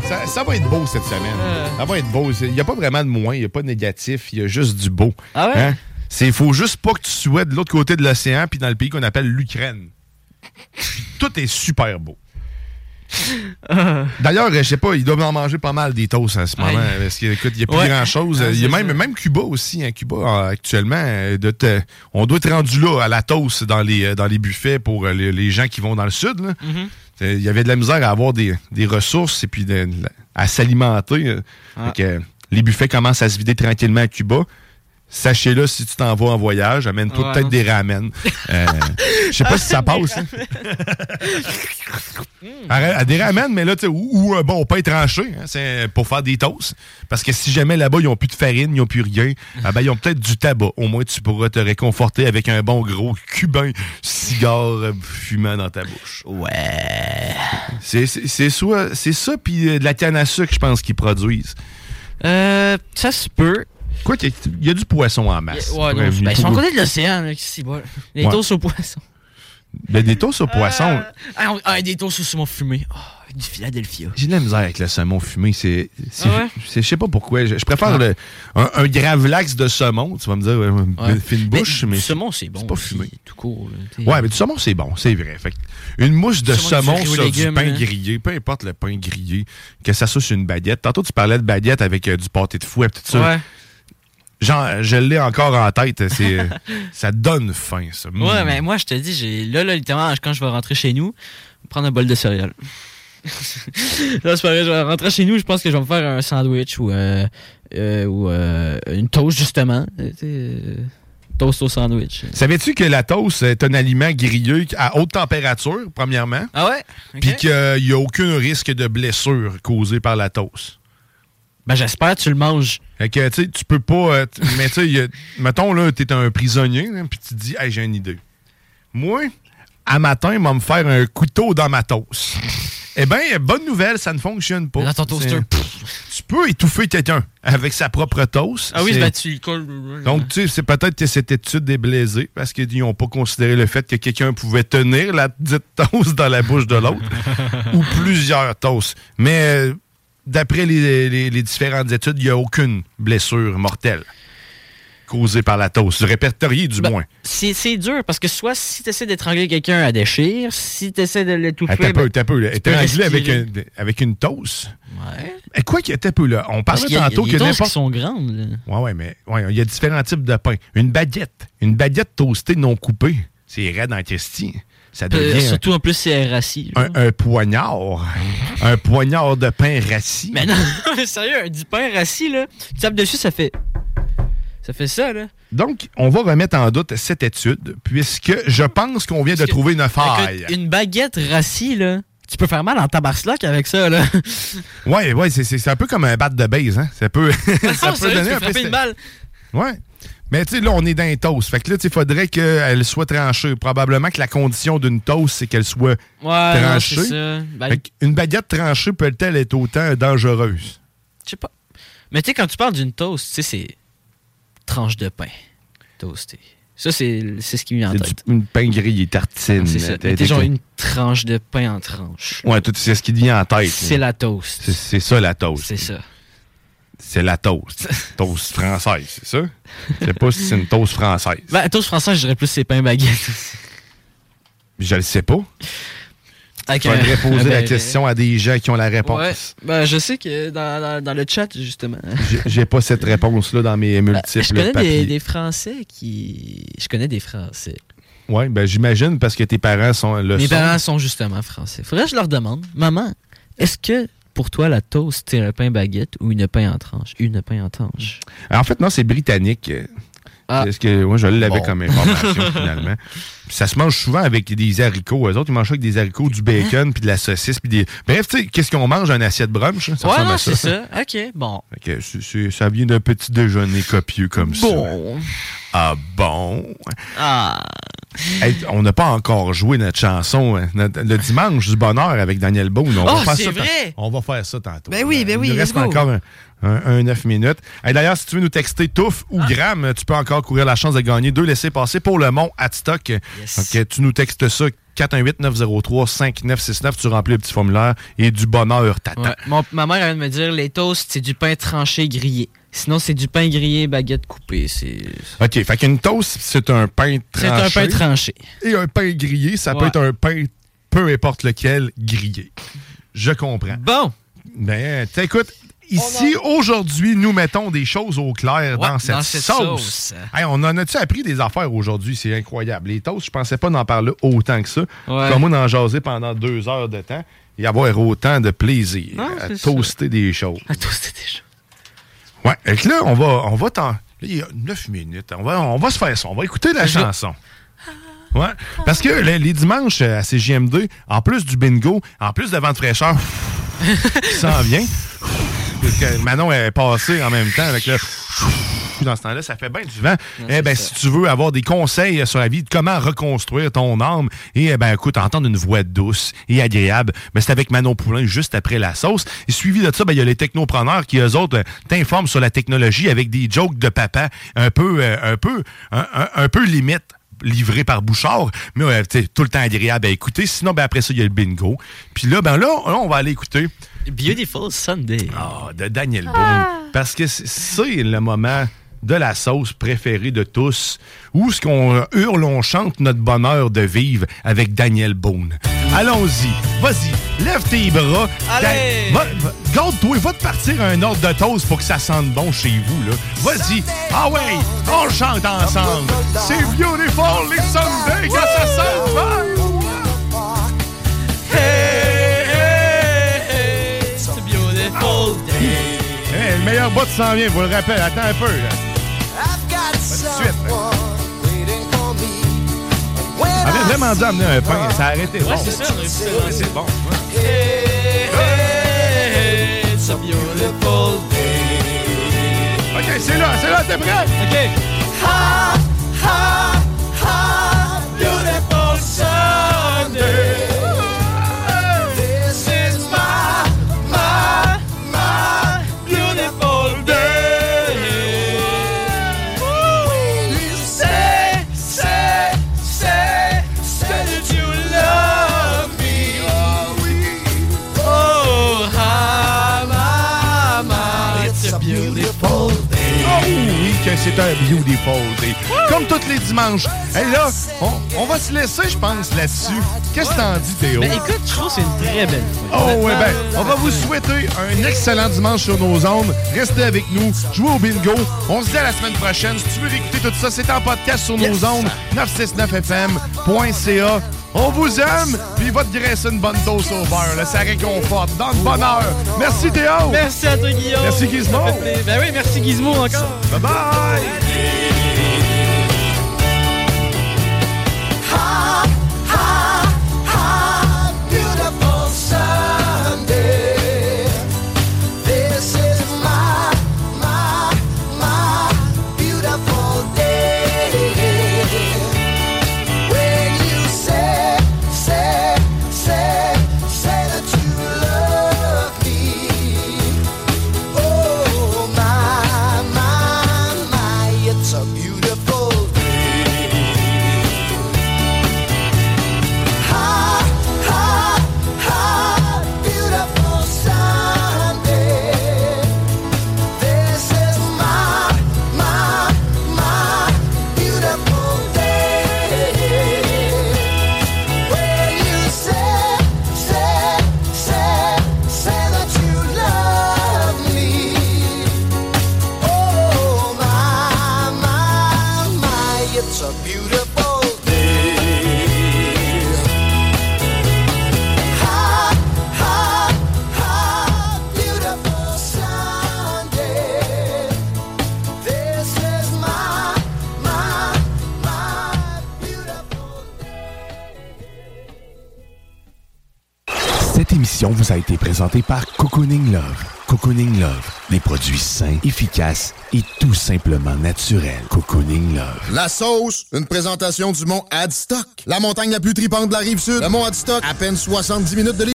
ça, ça va être beau cette semaine. Euh. Ça va être beau. Il n'y a pas vraiment de moins, il n'y a pas de négatif, il y a juste du beau. Ah ouais? Hein? C'est faut juste pas que tu sois de l'autre côté de l'océan puis dans le pays qu'on appelle l'Ukraine. Tout est super beau. D'ailleurs, je sais pas, ils doivent en manger pas mal des toasts en ce moment. Aïe. Parce qu'écoute, il n'y a plus Ouais. grand chose. Ah, il y a c'est même, ça. même Cuba aussi. Hein, Cuba, euh, actuellement, euh, de te- on doit être rendu là à la toast dans les, euh, dans les buffets pour euh, les, les gens qui vont dans le sud. là. Mhm. Euh, Il y avait de la misère à avoir des, des ressources et puis de- de la- à s'alimenter. euh. Ah. Euh, les buffets commencent à se vider tranquillement à Cuba. Sachez-le, si tu t'en vas en voyage, amène-toi Ouais, peut-être des ramen. Euh, Je sais pas si ça passe. hein. Arrête- à des ramen, mais là, tu sais, ou, un bon pain tranché, hein, c'est pour faire des toasts. Parce que si jamais là-bas, ils n'ont plus de farine, ils n'ont plus rien, ah ben, ils ont peut-être du tabac. Au moins, tu pourras te réconforter avec un bon gros cubain cigare fumant dans ta bouche. Ouais. C'est soit- c'est ça, puis euh, de la canne à sucre, je pense, qu'ils produisent. Euh, ça se peut. Quoi qu'il y, ait- il y a du poisson en masse. Ouais, non, ben, ils sont à côté de l'océan, là, qu'ici, bas. Les Ouais. toasts au poisson. Ben, des toasts au poisson. Ah, on- ah, des toasts au saumon fumé. Oh, du Philadelphia. J'ai de la misère avec le saumon fumé. C'est, c'est- Ah ouais? c'est- je sais pas pourquoi. Je, je préfère Ah. le- un, un gravlax de saumon. Tu vas me dire, ouais, Ouais. fine bouche, mais, du saumon, c'est bon. pas aussi, fumé. Tout court. Ouais, mais du saumon, c'est bon, c'est vrai. Fait une mouche de saumon sur du pain hein. grillé, peu importe le pain grillé, que ça soit sur une baguette. Tantôt, tu parlais de baguette avec euh, du pâté de fouet, tout ça. Ouais. Genre, je l'ai encore en tête. C'est, ça donne faim, ça. Ouais, Mm. mais moi, je te dis, j'ai là, là, littéralement, quand je vais rentrer chez nous, prendre un bol de céréales. là, c'est pareil, je vais rentrer chez nous, je pense que je vais me faire un sandwich ou, euh, euh, ou euh, une toast, justement. Euh, toast au sandwich. Savais-tu que la toast est un aliment grillé à haute température, premièrement? Ah ouais? Puis qu'il n'y a aucun risque de blessure causée par la toast. Ben, j'espère que tu le manges. Fait que, tu sais, tu peux pas. euh, mais, tu sais, mettons, là, t'es un prisonnier, là, puis tu te dis, hey, j'ai une idée. Moi, à matin, il va me faire un couteau dans ma toast. eh bien, bonne nouvelle, ça ne fonctionne pas. Dans ton toaster. Tu peux étouffer quelqu'un avec sa propre toast. Ah oui, ben, tu donc, tu sais, c'est peut-être que cette étude est blésée parce qu'ils n'ont pas considéré le fait que quelqu'un pouvait tenir la dite toast dans la bouche de l'autre ou plusieurs toasts. Mais euh, d'après les, les- les différentes études, il n'y a aucune blessure mortelle causée par la toast, répertoriée du Ben, moins. C'est c'est dur parce que soit si tu essaies d'étrangler quelqu'un à déchire, si tu essaies de l'étouffer. Un peu, ben, un peu. Étrangler avec, un- avec une toast. Ouais. Et quoi qu'il y ait peu là, on parlait tantôt que n'importe qui sont grandes. là. Ouais, ouais, mais ouais, il y a différents types de pain. Une baguette. Une baguette toastée non coupée. C'est raide en question. Ça Euh, surtout en plus, c'est rassis. un, un poignard. un poignard de pain rassis. Mais non, sérieux, du pain rassis, là, tu tapes dessus, ça fait. Ça fait ça, là. Donc, on va remettre en doute cette étude, puisque je pense qu'on vient de trouver une faille. Une baguette rassis, là, tu peux faire mal en tabarslac avec ça, là. Ouais, ouais, c'est- un peu comme un bat de base, hein. Ça peut, ça Non, peut sérieux, donner tu un peux peu- une balle. Ouais. Mais tu sais, là, on est dans un toast. Fait que là, tu sais, faudrait qu'elle soit tranchée. Probablement que la condition d'une toast, c'est qu'elle soit Ouais, tranchée. c'est ça. Ben- Fait qu'une baguette tranchée peut-elle être autant dangereuse? Je sais pas. Mais tu sais, quand tu parles d'une toast, tu sais, c'est tranche de pain toasté. Ça, c'est c'est ce qui me vient en tête. du- une pain grillé tartine. C'est ça. T'es genre une tranche de pain en tranche. Ouais, tout, c'est ce qui te vient en tête. C'est la toast. C'est ça, la toast. C'est ça. C'est la toast. toast française, c'est ça? Je sais pas si c'est une toast française. Ben, toast français, je dirais plus c'est pain baguette. Je le sais pas. Il faudrait poser la béret. question à des gens qui ont la réponse. Ouais. Ben, je sais que dans, dans- dans le chat, justement. J'ai- pas cette réponse-là dans mes multiples Ben, je connais des, des Français qui. Je connais des Français. Ouais, ben j'imagine parce que tes parents sont le Mes sont. parents sont justement français. Faudrait que je leur demande, maman, est-ce que pour toi la toast c'est un pain baguette ou une pain en tranche? Une pain en tranche. En fait, non, c'est britannique. Est-ce que moi je l'avais Bon. comme information finalement. Puis ça se mange souvent avec des haricots. Eux autres, ils mangent ça avec des haricots, du bacon, puis de la saucisse, puis des. Bref, tu sais, qu'est-ce qu'on mange? Un assiette brunch? hein? Ça ouais, ressemble non, à c'est ça. Ok, bon. C'est- ça vient d'un petit déjeuner copieux comme Bon. ça. Ah bon? Ah. Hey, on n'a pas encore joué notre chanson hein, notre- le dimanche du bonheur avec Daniel Boone. On Oh, va faire c'est ça vrai! On va faire ça tantôt. Ben oui, ben oui, Il reste go. encore un, un, un 9 minutes. Hey, D'ailleurs, si tu veux nous texter Touffe ou Gramme, tu peux encore courir la chance de gagner deux laissés passer pour le Mont Adstock. Donc, euh, tu nous textes ça 418-903-5969. Tu remplis le petit formulaire et du bonheur t'attend. Ouais. Ma mère vient de me dire les toasts c'est du pain tranché grillé. Sinon c'est du pain grillé baguette coupée. C'est OK, fait qu'une toast, c'est un pain C'est tranché. un pain tranché. Et un pain grillé, ça peut être un pain peu importe lequel grillé. Je comprends. Bon. Ben, écoute, ici, aujourd'hui, nous mettons des choses au clair Ouais, dans cette, dans cette sauce. sauce. Hey, on en a-tu appris des affaires aujourd'hui? C'est incroyable. Les toasts, je pensais pas d'en parler autant que ça. Ouais. Comme moi, d'en jaser pendant deux heures de temps et avoir autant de plaisir Non, à c'est ça. toaster des choses. À toaster des choses. Ouais, et que là, on va, on va t'en. là, Il y a 9 minutes. On va, on va se faire ça. On va écouter la chanson. Ouais. Parce que les, les dimanches euh, à CGM2, en plus du bingo, en plus de vent de fraîcheur qui s'en vient, parce que Manon est passée en même temps avec le. Dans ce temps-là, ça fait bien du vent. eh ben, si tu veux avoir des conseils sur la vie de comment reconstruire ton âme, et eh ben, écoute, entendre une voix douce et agréable, ben, c'est avec Manon Poulain juste après la sauce. Et suivi de ça, ben, il y a les technopreneurs qui, eux autres, euh, t'informent sur la technologie avec des jokes de papa un peu, euh, un peu, un, un- un peu limite livré par Bouchard, mais ouais, tout le temps agréable à écouter. Sinon, ben, après ça, il y a le bingo. Puis là, ben là, là, on va aller écouter Beautiful Sunday. ah, de Daniel Boone. Parce que c'est le moment de la sauce préférée de tous, où ce qu'on hurle, on chante notre bonheur de vivre avec Daniel Boone. Allons-y, vas-y, lève tes bras. Allez! Garde-toi, va te partir un ordre de toast pour que ça sente bon chez vous. là. Vas-y, ah ouais, on chante ensemble. C'est beautiful les Sundays quand ça sent bon. It's a beautiful day. Hey, le meilleur bout s'en vient, vous le rappelle. Attends un peu. Là. Suite. Avait vraiment dû amener un pain. Ça a arrêté. Ouais, bon. c'est ça, on a vu ça. Ouais, c'est bon. It's a beautiful day. OK, c'est là, c'est là, t'es prêt? OK. Ha, ha, ha, c'est un beautiful day. Comme tous les dimanches. Et là, on, on va se laisser, je pense, là-dessus. Qu'est-ce que t'en dis, Théo? Ben écoute, je trouve que c'est une très belle fin. Oh ouais, ben, on va vous souhaiter un excellent dimanche sur nos ondes. Restez avec nous, jouez au bingo. On se dit à la semaine prochaine. Si tu veux écouter tout ça, c'est en podcast sur nos ondes, 969fm.ca. On vous aime, puis il va te graisser une bonne dose au beurre. Là, ça réconforte, dans le bonheur. Merci Théo. Merci à toi, Guillaume. Merci, Gizmo. Ben oui, merci Gizmo encore. Bye bye. Émission vous a été présentée par Cocooning Love. Cocooning Love, des produits sains, efficaces et tout simplement naturels. Cocooning Love. La sauce, une présentation du mont Adstock. La montagne la plus tripante de la rive sud. Le mont Adstock, à peine 70 minutes de l'île.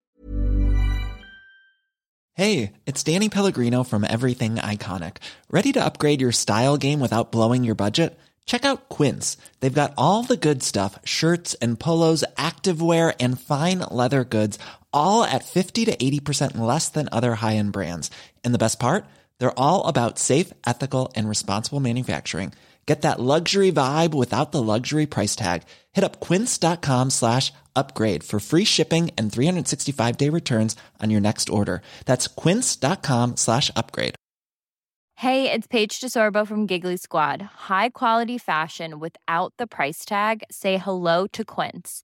Hey, it's Danny Pellegrino from Everything Iconic. Ready to upgrade your style game without blowing your budget? Check out Quince. They've got all the good stuff shirts and polos, activewear, and fine leather goods, all at 50 to 80% less than other high end brands. And the best part? They're all about safe, ethical, and responsible manufacturing. Get that luxury vibe without the luxury price tag. Hit up quince.com slash upgrade for free shipping and 365 day returns on your next order. That's quince.com slash upgrade. Hey, it's Paige DeSorbo from Giggly Squad. High quality fashion without the price tag. Say hello to Quince.